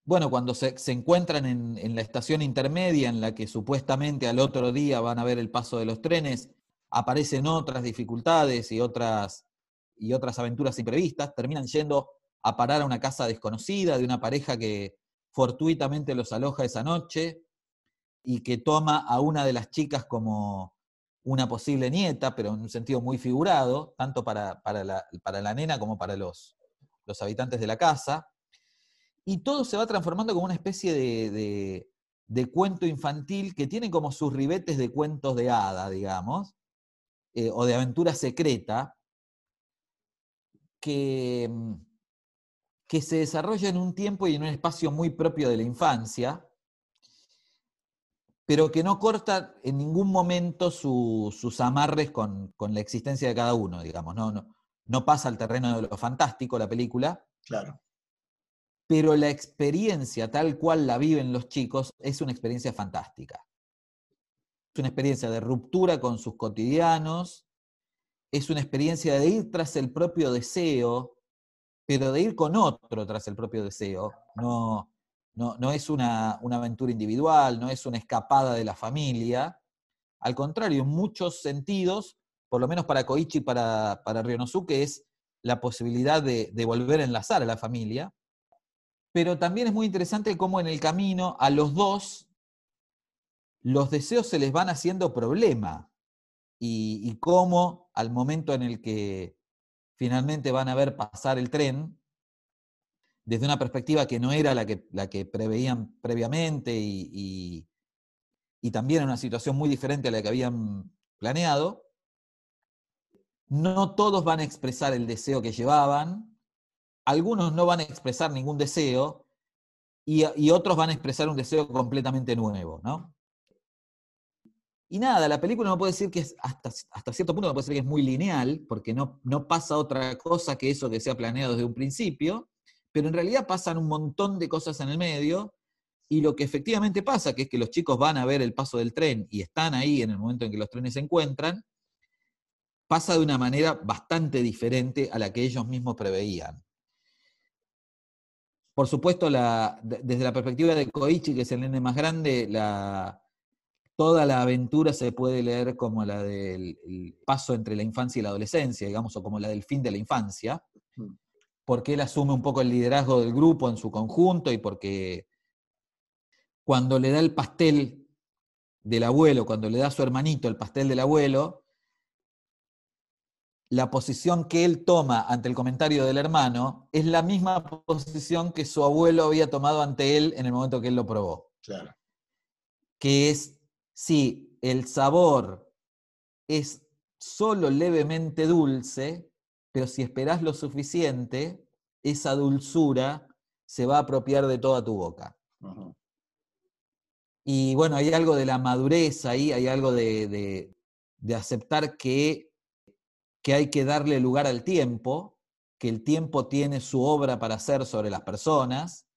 S10: bueno, cuando se, se encuentran en, en la estación intermedia en la que supuestamente al otro día van a ver el paso de los trenes, aparecen otras dificultades y otras, y otras aventuras imprevistas, terminan yendo a parar a una casa desconocida de una pareja que fortuitamente los aloja esa noche y que toma a una de las chicas como una posible nieta, pero en un sentido muy figurado, tanto para, para, la, para la nena como para los, los habitantes de la casa. Y todo se va transformando como una especie de, de, cuento infantil que tiene como sus ribetes de cuentos de hada, digamos, eh, o de aventura secreta, que, mm, que se desarrolla en un tiempo y en un espacio muy propio de la infancia, pero que no corta en ningún momento su- sus amarres con, con la existencia de cada uno, digamos. No, no, no pasa al terreno de lo fantástico la película,
S9: Claro.
S10: Pero la experiencia tal cual la viven los chicos es una experiencia fantástica. Es una experiencia de ruptura con sus cotidianos, es una experiencia de ir tras el propio deseo, pero de ir con otro tras el propio deseo. No, no, no es una, aventura individual, no es una escapada de la familia. Al contrario, en muchos sentidos, por lo menos para Koichi y para, para Ryonosuke, es la posibilidad de volver a enlazar a la familia. Pero también es muy interesante cómo en el camino a los dos los deseos se les van haciendo problema. Y, cómo al momento en el que finalmente van a ver pasar el tren, desde una perspectiva que no era la que, la que preveían previamente y, y- y también en una situación muy diferente a la que habían planeado, no todos van a expresar el deseo que llevaban, algunos no van a expresar ningún deseo y, otros van a expresar un deseo completamente nuevo, ¿no? Y nada, la película no puede decir que es, hasta, hasta cierto punto no puede decir que es muy lineal, porque no, no pasa otra cosa que eso que se ha planeado desde un principio, pero en realidad pasan un montón de cosas en el medio, y lo que efectivamente pasa, que es que los chicos van a ver el paso del tren y están ahí en el momento en que los trenes se encuentran, pasa de una manera bastante diferente a la que ellos mismos preveían. Por supuesto, la- desde la perspectiva de Koichi, que es el nene más grande, la, toda la aventura se puede leer como la del el paso entre la infancia y la adolescencia, digamos, o como la del fin de la infancia,
S9: Mm.
S10: porque él asume un poco el liderazgo del grupo en su conjunto y porque cuando le da el pastel del abuelo, cuando le da a su hermanito el pastel del abuelo, la posición que él toma ante el comentario del hermano es la misma posición que su abuelo había tomado ante él en el momento que él lo probó
S9: Claro.
S10: que es si el sabor es solo levemente dulce, pero si esperás lo suficiente, esa dulzura se va a apropiar de toda tu boca. Y bueno, hay algo de la madurez ahí, hay algo de, aceptar que, que hay que darle lugar al tiempo, que el tiempo tiene su obra para hacer sobre las personas,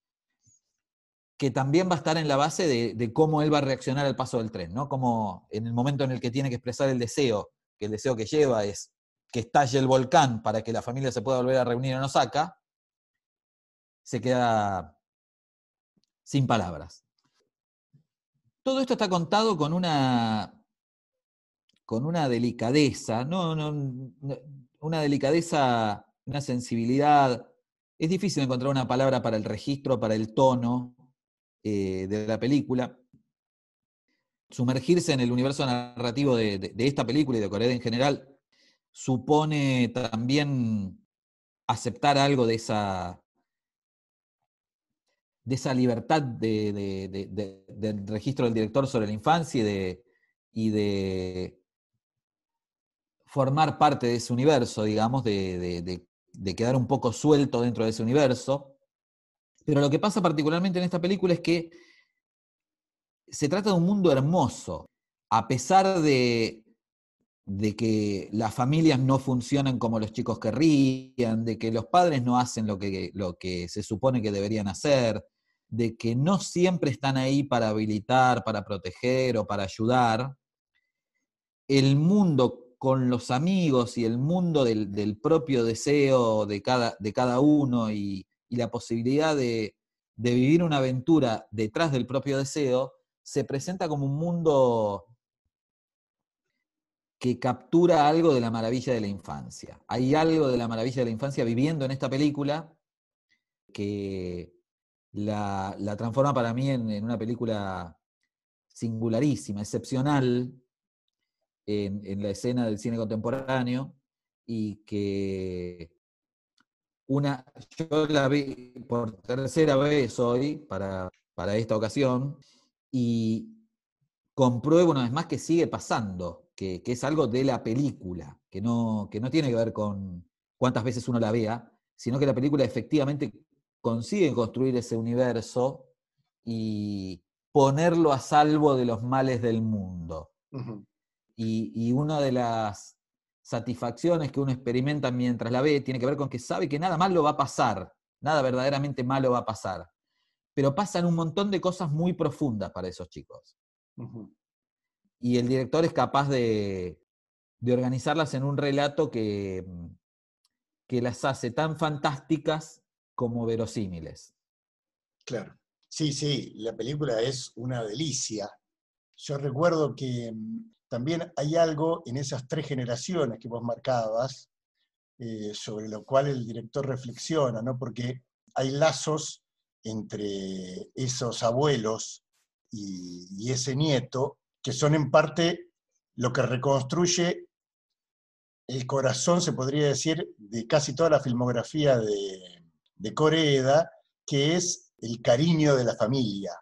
S10: que también va a estar en la base de, cómo él va a reaccionar al paso del tren, ¿no? Como en el momento en el que tiene que expresar el deseo, que el deseo que lleva es que estalle el volcán para que la familia se pueda volver a reunir en Osaka, se queda sin palabras. Todo esto está contado con una, con una delicadeza, no, no, una delicadeza, una sensibilidad. Es difícil encontrar una palabra para el registro, para el tono eh, de la película. Sumergirse en el universo narrativo de, esta película y de Corea en general supone también aceptar algo de esa, de esa libertad del registro del director sobre la infancia y de, formar parte de ese universo, digamos, de, quedar un poco suelto dentro de ese universo. Pero lo que pasa particularmente en esta película es que se trata de un mundo hermoso, a pesar de, de que las familias no funcionan como los chicos querrían, de que los padres no hacen lo que, lo que se supone que deberían hacer, de que no siempre están ahí para habilitar, para proteger o para ayudar, el mundo con los amigos y el mundo del, propio deseo de cada, de cada uno y, la posibilidad de, vivir una aventura detrás del propio deseo, se presenta como un mundo que captura algo de la maravilla de la infancia. Hay algo de la maravilla de la infancia viviendo en esta película que, la, transforma para mí en, una película singularísima, excepcional en, la escena del cine contemporáneo y que una, yo la vi por tercera vez hoy para, esta ocasión y compruebo una vez más que sigue pasando, que, es algo de la película, que no, que no tiene que ver con cuántas veces uno la vea, sino que la película efectivamente consiguen construir ese universo y ponerlo a salvo de los males del mundo. Y, una de las satisfacciones que uno experimenta mientras la ve tiene que ver con que sabe que nada malo va a pasar, nada verdaderamente malo va a pasar. Pero pasan un montón de cosas muy profundas para esos chicos. Y el director es capaz de, de organizarlas en un relato que, que las hace tan fantásticas como verosímiles.
S9: Claro. Sí, sí, la película es una delicia. Yo recuerdo que mm, también hay algo en esas tres generaciones que vos marcabas, eh, sobre lo cual el director reflexiona, ¿no? Porque hay lazos entre esos abuelos y, ese nieto que son en parte lo que reconstruye el corazón, se podría decir, de casi toda la filmografía de, de Coreda, que es el cariño de la familia,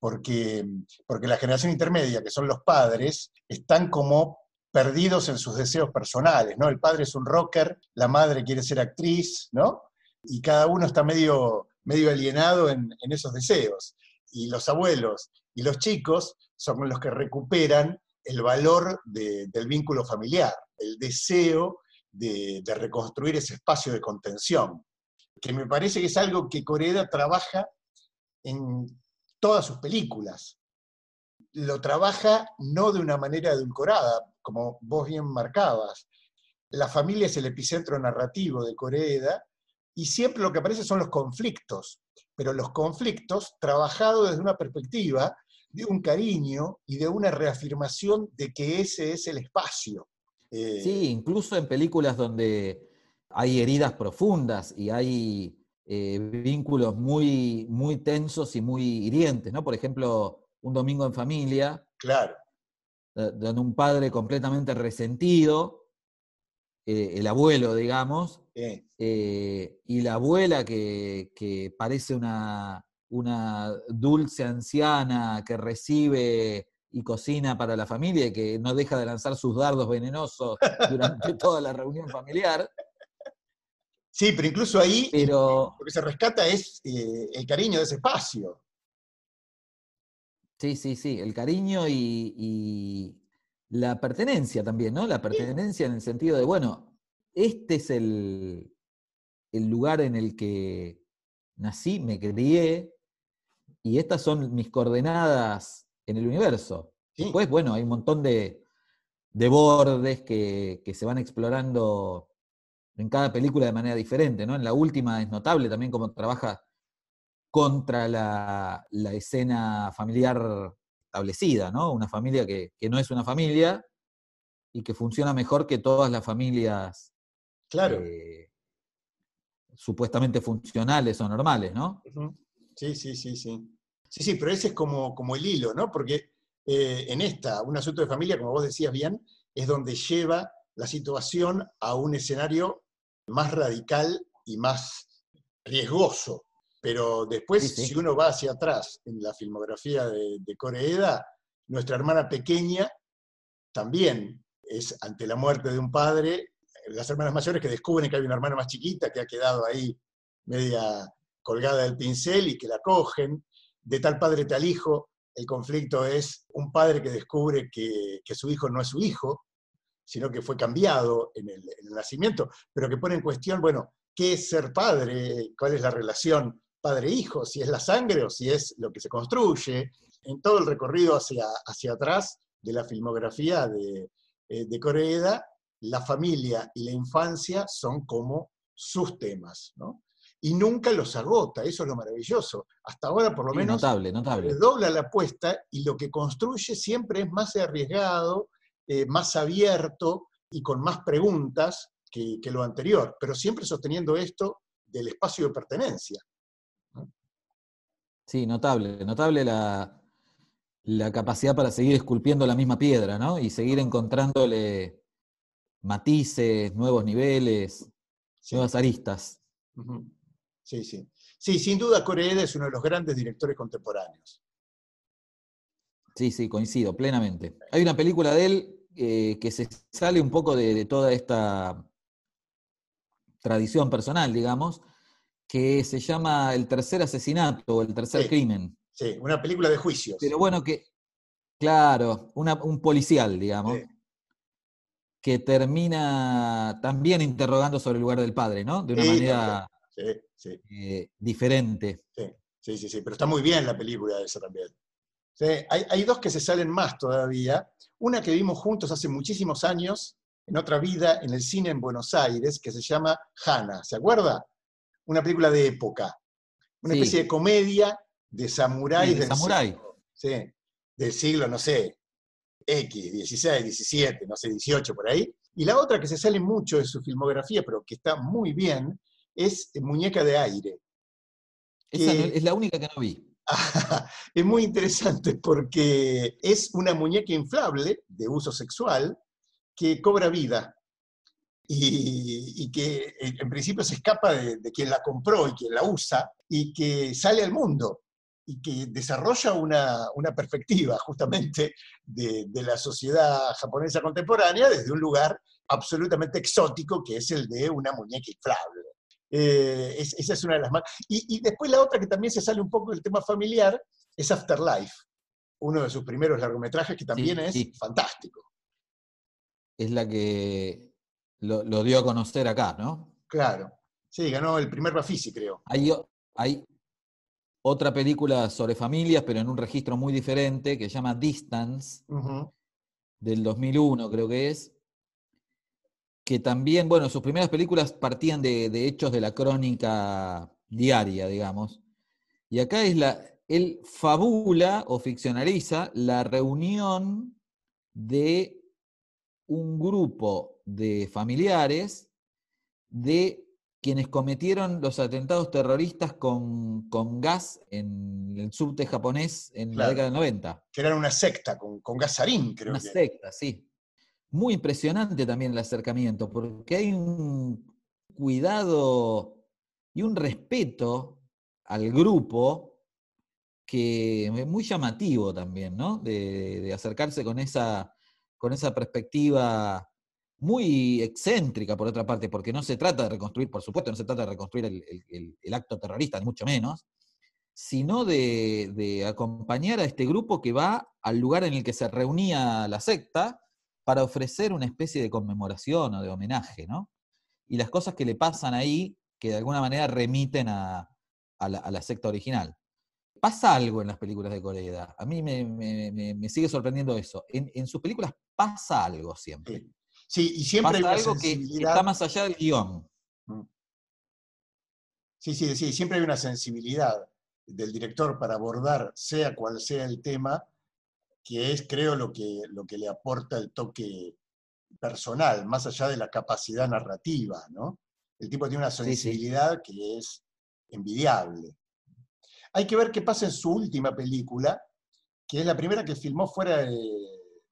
S9: porque, porque la generación intermedia, que son los padres, están como perdidos en sus deseos personales, ¿no? El padre es un rocker, la madre quiere ser actriz, ¿no? Y cada uno está medio, medio alienado en, esos deseos. Y los abuelos y los chicos son los que recuperan el valor del vínculo familiar, el deseo de, reconstruir ese espacio de contención que me parece que es algo que Coreda trabaja en todas sus películas. Lo trabaja no de una manera edulcorada, como vos bien marcabas. La familia es el epicentro narrativo de Coreda y siempre lo que aparece son los conflictos, pero los conflictos trabajados desde una perspectiva de un cariño y de una reafirmación de que ese es el espacio.
S10: Eh, sí, incluso en películas donde hay heridas profundas y hay eh, vínculos muy, muy tensos y muy hirientes, ¿no? Por ejemplo, un domingo en familia.
S9: Claro.
S10: Donde un padre completamente resentido, eh, el abuelo, digamos, eh, y la abuela que, parece una, una, dulce anciana que recibe y cocina para la familia y que no deja de lanzar sus dardos venenosos durante [laughs] toda la reunión familiar.
S9: Sí, pero incluso ahí
S10: Pero
S9: lo que se rescata es eh, el cariño de ese espacio.
S10: sí, sí, sí, el cariño y, y la pertenencia también, ¿no? La pertenencia en el sentido de, bueno, este es el, el lugar en el que nací, me crié, y estas son mis coordenadas en el universo.
S9: Sí.
S10: Después, bueno, hay un montón de, de bordes que, que se van explorando en cada película de manera diferente, ¿no? En la última es notable también cómo trabaja contra la, la escena familiar establecida, ¿no? Una familia que, que no es una familia y que funciona mejor que todas las familias
S9: Claro.
S10: eh, supuestamente funcionales o normales, ¿no?
S9: Sí, sí, sí, sí. Sí, sí, pero ese es como, como el hilo, ¿no? Porque eh, en esta, un asunto de familia, como vos decías bien, es donde lleva la situación a un escenario más radical y más riesgoso. Pero después,
S10: Sí, sí.
S9: si uno va hacia atrás en la filmografía de, de Coreeda, nuestra hermana pequeña también es ante la muerte de un padre, las hermanas mayores que descubren que hay una hermana más chiquita que ha quedado ahí media colgada del pincel y que la cogen, de tal padre tal hijo, el conflicto es un padre que descubre que, que su hijo no es su hijo, sino que fue cambiado en el, en el nacimiento, pero que pone en cuestión, bueno, ¿qué es ser padre? ¿Cuál es la relación padre-hijo? Si es la sangre o si es lo que se construye. En todo el recorrido hacia, hacia atrás de la filmografía de, eh, de Coreeda, la familia y la infancia son como sus temas, ¿no? Y nunca los agota, eso es lo maravilloso. Hasta ahora, por lo menos,
S10: notable, notable.
S9: dobla la apuesta y lo que construye siempre es más arriesgado, eh, más abierto y con más preguntas que, que lo anterior, pero siempre sosteniendo esto del espacio de pertenencia.
S10: Sí, notable, notable la, la capacidad para seguir esculpiendo la misma piedra, ¿no? Y seguir encontrándole matices, nuevos niveles,
S9: Sí.
S10: nuevas aristas.
S9: Sí, sí. Sí, sin duda Coreeda es uno de los grandes directores contemporáneos.
S10: Sí, sí, coincido plenamente. Hay una película de él eh, que se sale un poco de, de toda esta tradición personal, digamos, que se llama El tercer asesinato o El tercer
S9: Sí.
S10: crimen.
S9: Sí, una película de juicios.
S10: Pero bueno, que, claro, una- un policial, digamos,
S9: Sí.
S10: que termina también interrogando sobre el lugar del padre, ¿no? De una
S9: Sí,
S10: manera eh, diferente.
S9: sí, sí, sí, sí, pero está muy bien la película esa también. Sí, hay, hay dos que se salen más todavía. Una que vimos juntos hace muchísimos años, en otra vida, en el cine en Buenos Aires, que se llama Hannah. ¿Se acuerda? Una película de época. Una
S10: Sí.
S9: especie de comedia de samuráis
S10: Sí, de
S9: del
S10: samurái.
S9: siglo- sí, del siglo, no sé, X, 16, 17, no sé, 18 por ahí. Y la otra que se sale mucho de su filmografía, pero que está muy bien, es Muñeca de Aire.
S10: Esa no-
S9: que-
S10: es la única que no vi. [laughs]
S9: es muy interesante porque es una muñeca inflable de uso sexual que cobra vida y, que en en principio se escapa de, quien la compró y quien la usa y que sale al mundo y que desarrolla una, una perspectiva justamente de la sociedad japonesa contemporánea desde un lugar absolutamente exótico que es el de una muñeca inflable. Eh, es- esa es una de las más... Y, y después la otra que también se sale un poco del tema familiar es Afterlife, uno de sus primeros largometrajes que también es
S10: sí.
S9: fantástico.
S10: Es la que lo, lo dio a conocer acá, ¿no?
S9: Claro. Sí, ganó el primer Bafisi, creo.
S10: Hay, otra película sobre familias, pero en un registro muy diferente, que se llama Distance, del 2001 creo que es, que también, bueno, sus primeras películas partían de, de hechos de la crónica diaria, digamos. Y acá es la, él fabula o ficcionaliza la reunión de un grupo de familiares de quienes cometieron los atentados terroristas con, con gas en el subte japonés en
S9: Claro.
S10: la década del 90.
S9: Que era una secta con, con Gazarín, creo
S10: Una
S9: que.
S10: secta, sí. Muy impresionante también el acercamiento, porque hay un cuidado y un respeto al grupo que es muy llamativo también, ¿no? De, acercarse con esa, con esa perspectiva muy excéntrica, por otra parte, porque no se trata de reconstruir, por supuesto, no se trata de reconstruir el, acto terrorista, ni mucho menos, sino de acompañar a este grupo que va al lugar en el que se reunía la secta para ofrecer una especie de conmemoración o de homenaje, ¿no? Y las cosas que le pasan ahí, que de alguna manera remiten a, a la, a la secta original. Pasa algo en las películas de Corea. A mí me, me- me- me sigue sorprendiendo eso. En, en sus películas pasa algo siempre.
S9: Sí, y siempre hay una
S10: algo que está más allá del guion.
S9: Sí, sí, sí, siempre hay una sensibilidad del director para abordar, sea cual sea el tema, que es, creo, lo que, lo que le aporta el toque personal, más allá de la capacidad narrativa, ¿no? El tipo tiene una
S10: sí.
S9: sensibilidad que es envidiable. Hay que ver qué pasa en su última película, que es la primera que filmó fuera de,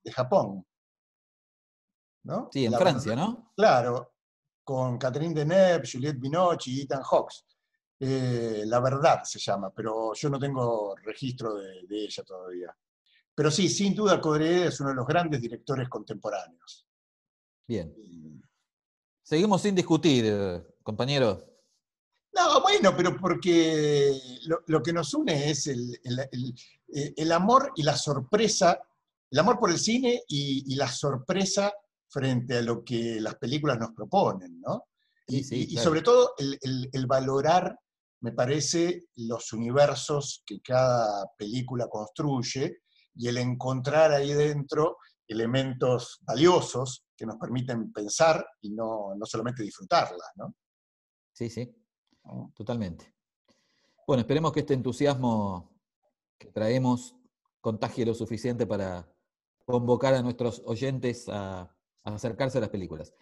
S9: de Japón. ¿no?
S10: Sí, en
S9: La
S10: Francia, ¿no?
S9: Claro, con Catherine Deneuve, Juliette Binoche y Ethan Hawks. Eh, la verdad se llama, pero yo no tengo registro de, de ella todavía. Pero sí, sin duda Codreeda es uno de los grandes directores contemporáneos.
S10: Bien. Seguimos sin discutir, eh, compañero.
S9: No, bueno, pero porque lo, lo que nos une es el, el- el- eh, el amor y la sorpresa, el amor por el cine y, y la sorpresa frente a lo que las películas nos proponen, ¿no? Y,
S10: Sí, sí,
S9: y- y
S10: claro.
S9: sobre todo el valorar, me parece, los universos que cada película construye y el encontrar ahí dentro elementos valiosos que nos permiten pensar y no, no solamente disfrutarlas, ¿no?
S10: Sí, sí, totalmente. Bueno, esperemos que este entusiasmo que traemos contagie lo suficiente para convocar a nuestros oyentes a, a acercarse a las películas.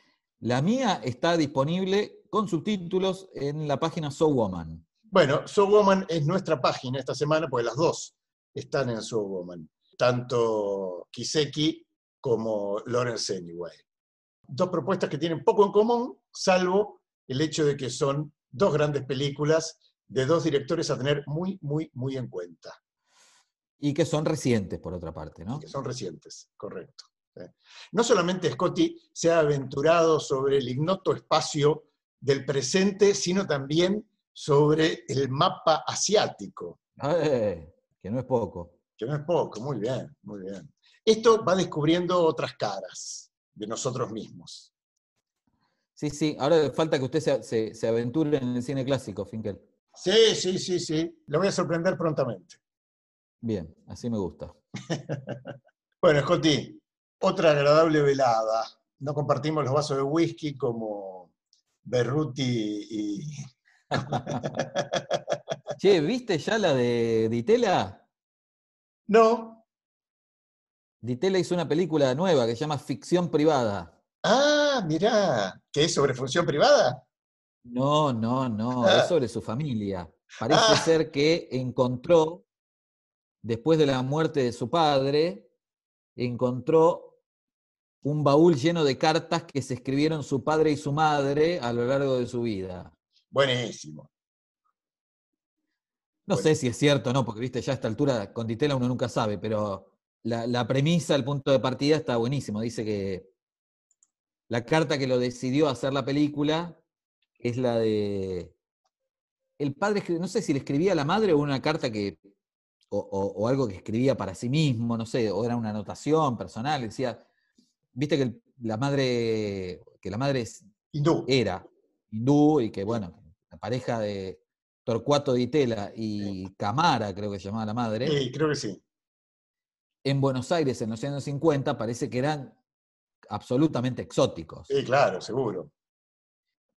S10: La mía está disponible con subtítulos en la página So Woman.
S9: Bueno, So Woman es nuestra página esta semana, porque las dos están en So Woman. Tanto Kiseki como Lawrence Anyway. Dos propuestas que tienen poco en común, salvo el hecho de que son dos grandes películas de dos directores a tener muy, muy, muy en cuenta.
S10: Y que son recientes, por otra parte, ¿no?
S9: que son recientes, correcto. ¿eh? No solamente Scotty se ha aventurado sobre el ignoto espacio del presente, sino también sobre el mapa asiático,
S10: Eh, que no es poco.
S9: Que no es poco, muy bien, muy bien. Esto va descubriendo otras caras de nosotros mismos.
S10: Sí, sí, ahora falta que usted se, se- se aventure en el cine clásico, Finkel.
S9: Sí, sí, sí, sí, lo voy a sorprender prontamente.
S10: Bien, así me gusta. [laughs]
S9: Bueno, Scotty, otra agradable velada. No compartimos los vasos de whisky como Berruti y... [laughs]
S10: Che, ¿viste ya la de Ditela?
S9: No.
S10: Ditela hizo una película nueva que se llama Ficción Privada.
S9: Ah, mirá, ¿que es sobre función privada?
S10: No, no, no,
S9: Ah.
S10: es sobre su familia. Parece
S9: Ah.
S10: ser que encontró, después de la muerte de su padre, encontró un baúl lleno de cartas que se escribieron su padre y su madre a lo largo de su vida.
S9: Buenísimo.
S10: No sé si es cierto o no, porque viste, ya a esta altura con Ditela uno nunca sabe, pero la, la premisa, el punto de partida está buenísimo. Dice que la carta que lo decidió hacer la película es la de. El padre, no sé si le escribía a la madre o una carta que. O, o- o algo que escribía para sí mismo, no sé, o era una anotación personal. Decía, viste que el- la madre. que la madre es-
S9: Hindú.
S10: era hindú y que, bueno, la pareja de Torcuato Di Tella y Camara, creo que se llamaba la madre,
S9: Sí, creo que sí.
S10: en Buenos Aires en los años 50 parece que eran absolutamente exóticos.
S9: Sí, claro, seguro.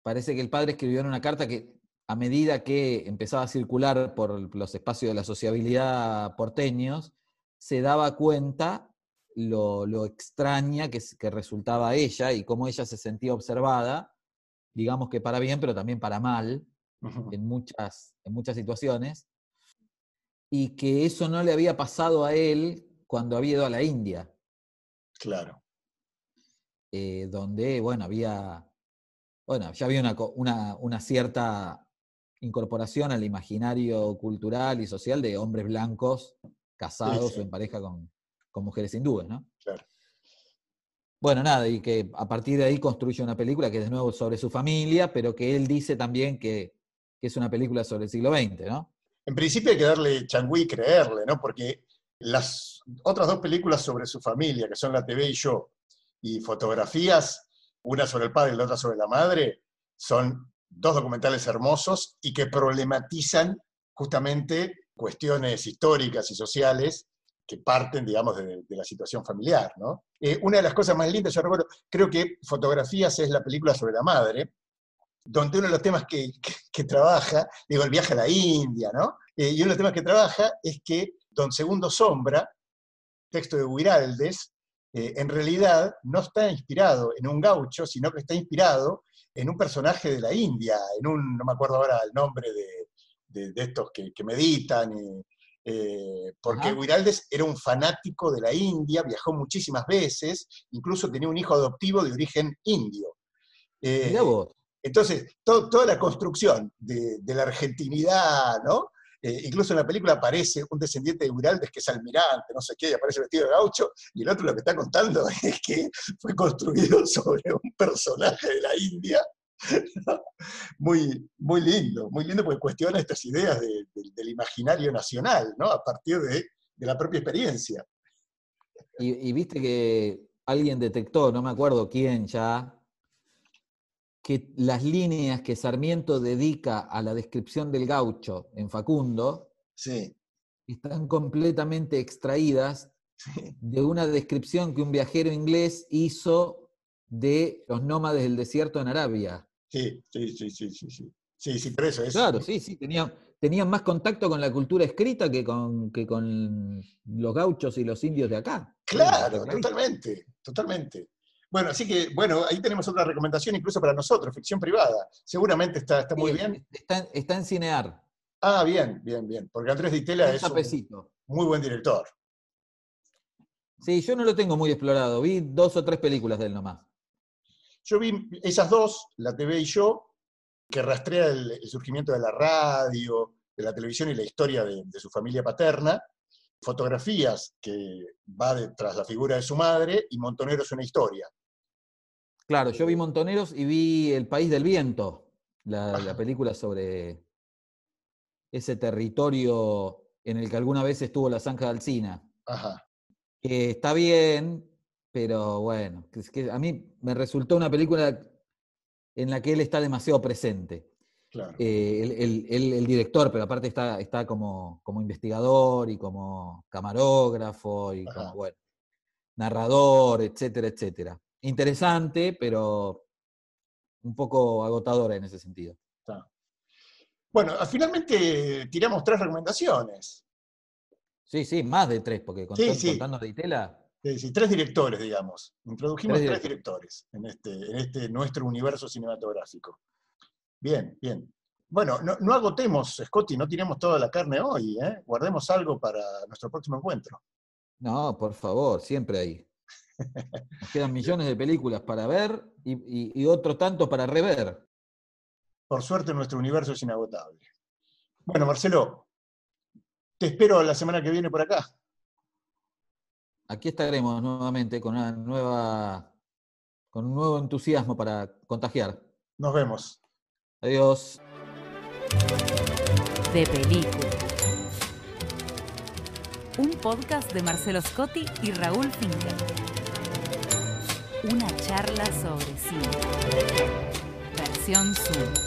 S10: Parece que el padre escribió en una carta que a medida que empezaba a circular por los espacios de la sociabilidad porteños, se daba cuenta lo, lo extraña que resultaba ella y cómo ella se sentía observada, digamos que para bien, pero también para mal, En muchas, en muchas situaciones, y que eso no le había pasado a él cuando había ido a la India,
S9: Claro.
S10: eh, donde, bueno, había, bueno, ya había una, una, una cierta incorporación al imaginario cultural y social de hombres blancos casados
S9: Sí, sí.
S10: o en pareja con, con mujeres hindúes, ¿no?
S9: Claro.
S10: Bueno, nada, y que a partir de ahí construye una película que es de nuevo sobre su familia, pero que él dice también que, que es una película sobre el siglo XX, ¿no?
S9: En principio hay que darle changüí y creerle, ¿no? Porque las otras dos películas sobre su familia, que son La TV y Yo, y fotografías, una sobre el padre y la otra sobre la madre, son dos documentales hermosos y que problematizan justamente cuestiones históricas y sociales que parten, digamos, de, de la situación familiar, ¿no? Eh, una de las cosas más lindas, yo recuerdo, creo que Fotografías es la película sobre la madre, donde uno de los temas que, que- que trabaja, digo, el viaje a la India, ¿no? Eh, y uno de los temas que trabaja es que Don Segundo Sombra, texto de Huiraldes, eh, en realidad no está inspirado en un gaucho, sino que está inspirado en un personaje de la India, en un, no me acuerdo ahora el nombre de, de- de estos que, que meditan, y, eh, porque. Huiraldes era un fanático de la India, viajó muchísimas veces, incluso tenía un hijo adoptivo de origen indio. Eh,
S10: Mirá vos.
S9: Entonces, to- toda la construcción de, la argentinidad, ¿no? Eh, incluso en la película aparece un descendiente de Uraldes que es almirante, no sé qué, y aparece vestido de gaucho, y el otro lo que está contando [laughs] es que fue construido sobre un personaje de la India. Muy, muy lindo, muy lindo porque cuestiona estas ideas de- de- del imaginario nacional, ¿no? A partir de, la propia experiencia.
S10: Y viste que alguien detectó, no me acuerdo quién ya, que las líneas que Sarmiento dedica a la descripción del gaucho en Facundo
S9: Sí,
S10: están completamente extraídas de una descripción que un viajero inglés hizo de los nómades del desierto en Arabia.
S9: sí, sí, sí, sí, sí, sí. Sí, sí, por eso es.
S10: Claro, sí, sí, tenían, tenían más contacto con la cultura escrita que con, que con los gauchos y los indios de acá.
S9: Claro, totalmente, totalmente. Bueno, así que, bueno, ahí tenemos otra recomendación incluso para nosotros, ficción privada. Seguramente está, está muy
S10: Sí,
S9: bien.
S10: Está, está en Cinear.
S9: Ah, bien, bien, bien. Porque Andrés Ditela es un muy buen director.
S10: Sí, yo no lo tengo muy explorado. Vi dos o tres películas de él nomás.
S9: Yo vi esas dos, La TV y yo, que rastrea el, el surgimiento de la radio, de la televisión y la historia de, de su familia paterna. Fotografías, que va detrás la figura de su madre, y Montoneros una historia.
S10: Claro, yo vi Montoneros y vi El País del Viento, la, la película sobre ese territorio en el que alguna vez estuvo la Zanja de Alcina.
S9: Ajá.
S10: que está bien, pero bueno, es que a mí me resultó una película en la que él está demasiado presente.
S9: Claro.
S10: Eh, el, el- el- el director, pero aparte está, está como, como investigador y como camarógrafo y
S9: Ajá.
S10: como, bueno, narrador, etcétera, etcétera. Interesante, pero un poco agotadora en ese sentido.
S9: Bueno, finalmente tiramos tres recomendaciones.
S10: Sí, sí, más de tres, porque
S9: Sí,
S10: contan-
S9: sí.
S10: contando de Itela,
S9: Es decir, tres directores, digamos. Introdujimos
S10: Tres
S9: tres directores en este, en este nuestro universo cinematográfico. Bien, bien. Bueno, no, no agotemos, Scotty, no tiremos toda la carne hoy, ¿eh? Guardemos algo para nuestro próximo encuentro.
S10: No, por favor, siempre ahí. Nos quedan millones de películas para ver y, y- y otro tanto para rever.
S9: Por suerte, nuestro universo es inagotable. Bueno, Marcelo, te espero la semana que viene por acá.
S10: Aquí estaremos nuevamente con una nueva, con un nuevo entusiasmo para contagiar.
S9: Nos vemos.
S10: Adiós.
S8: De película. Un podcast de Marcelo Scotti y Raúl Finkel. Una charla sobre cine. Versión Zoom.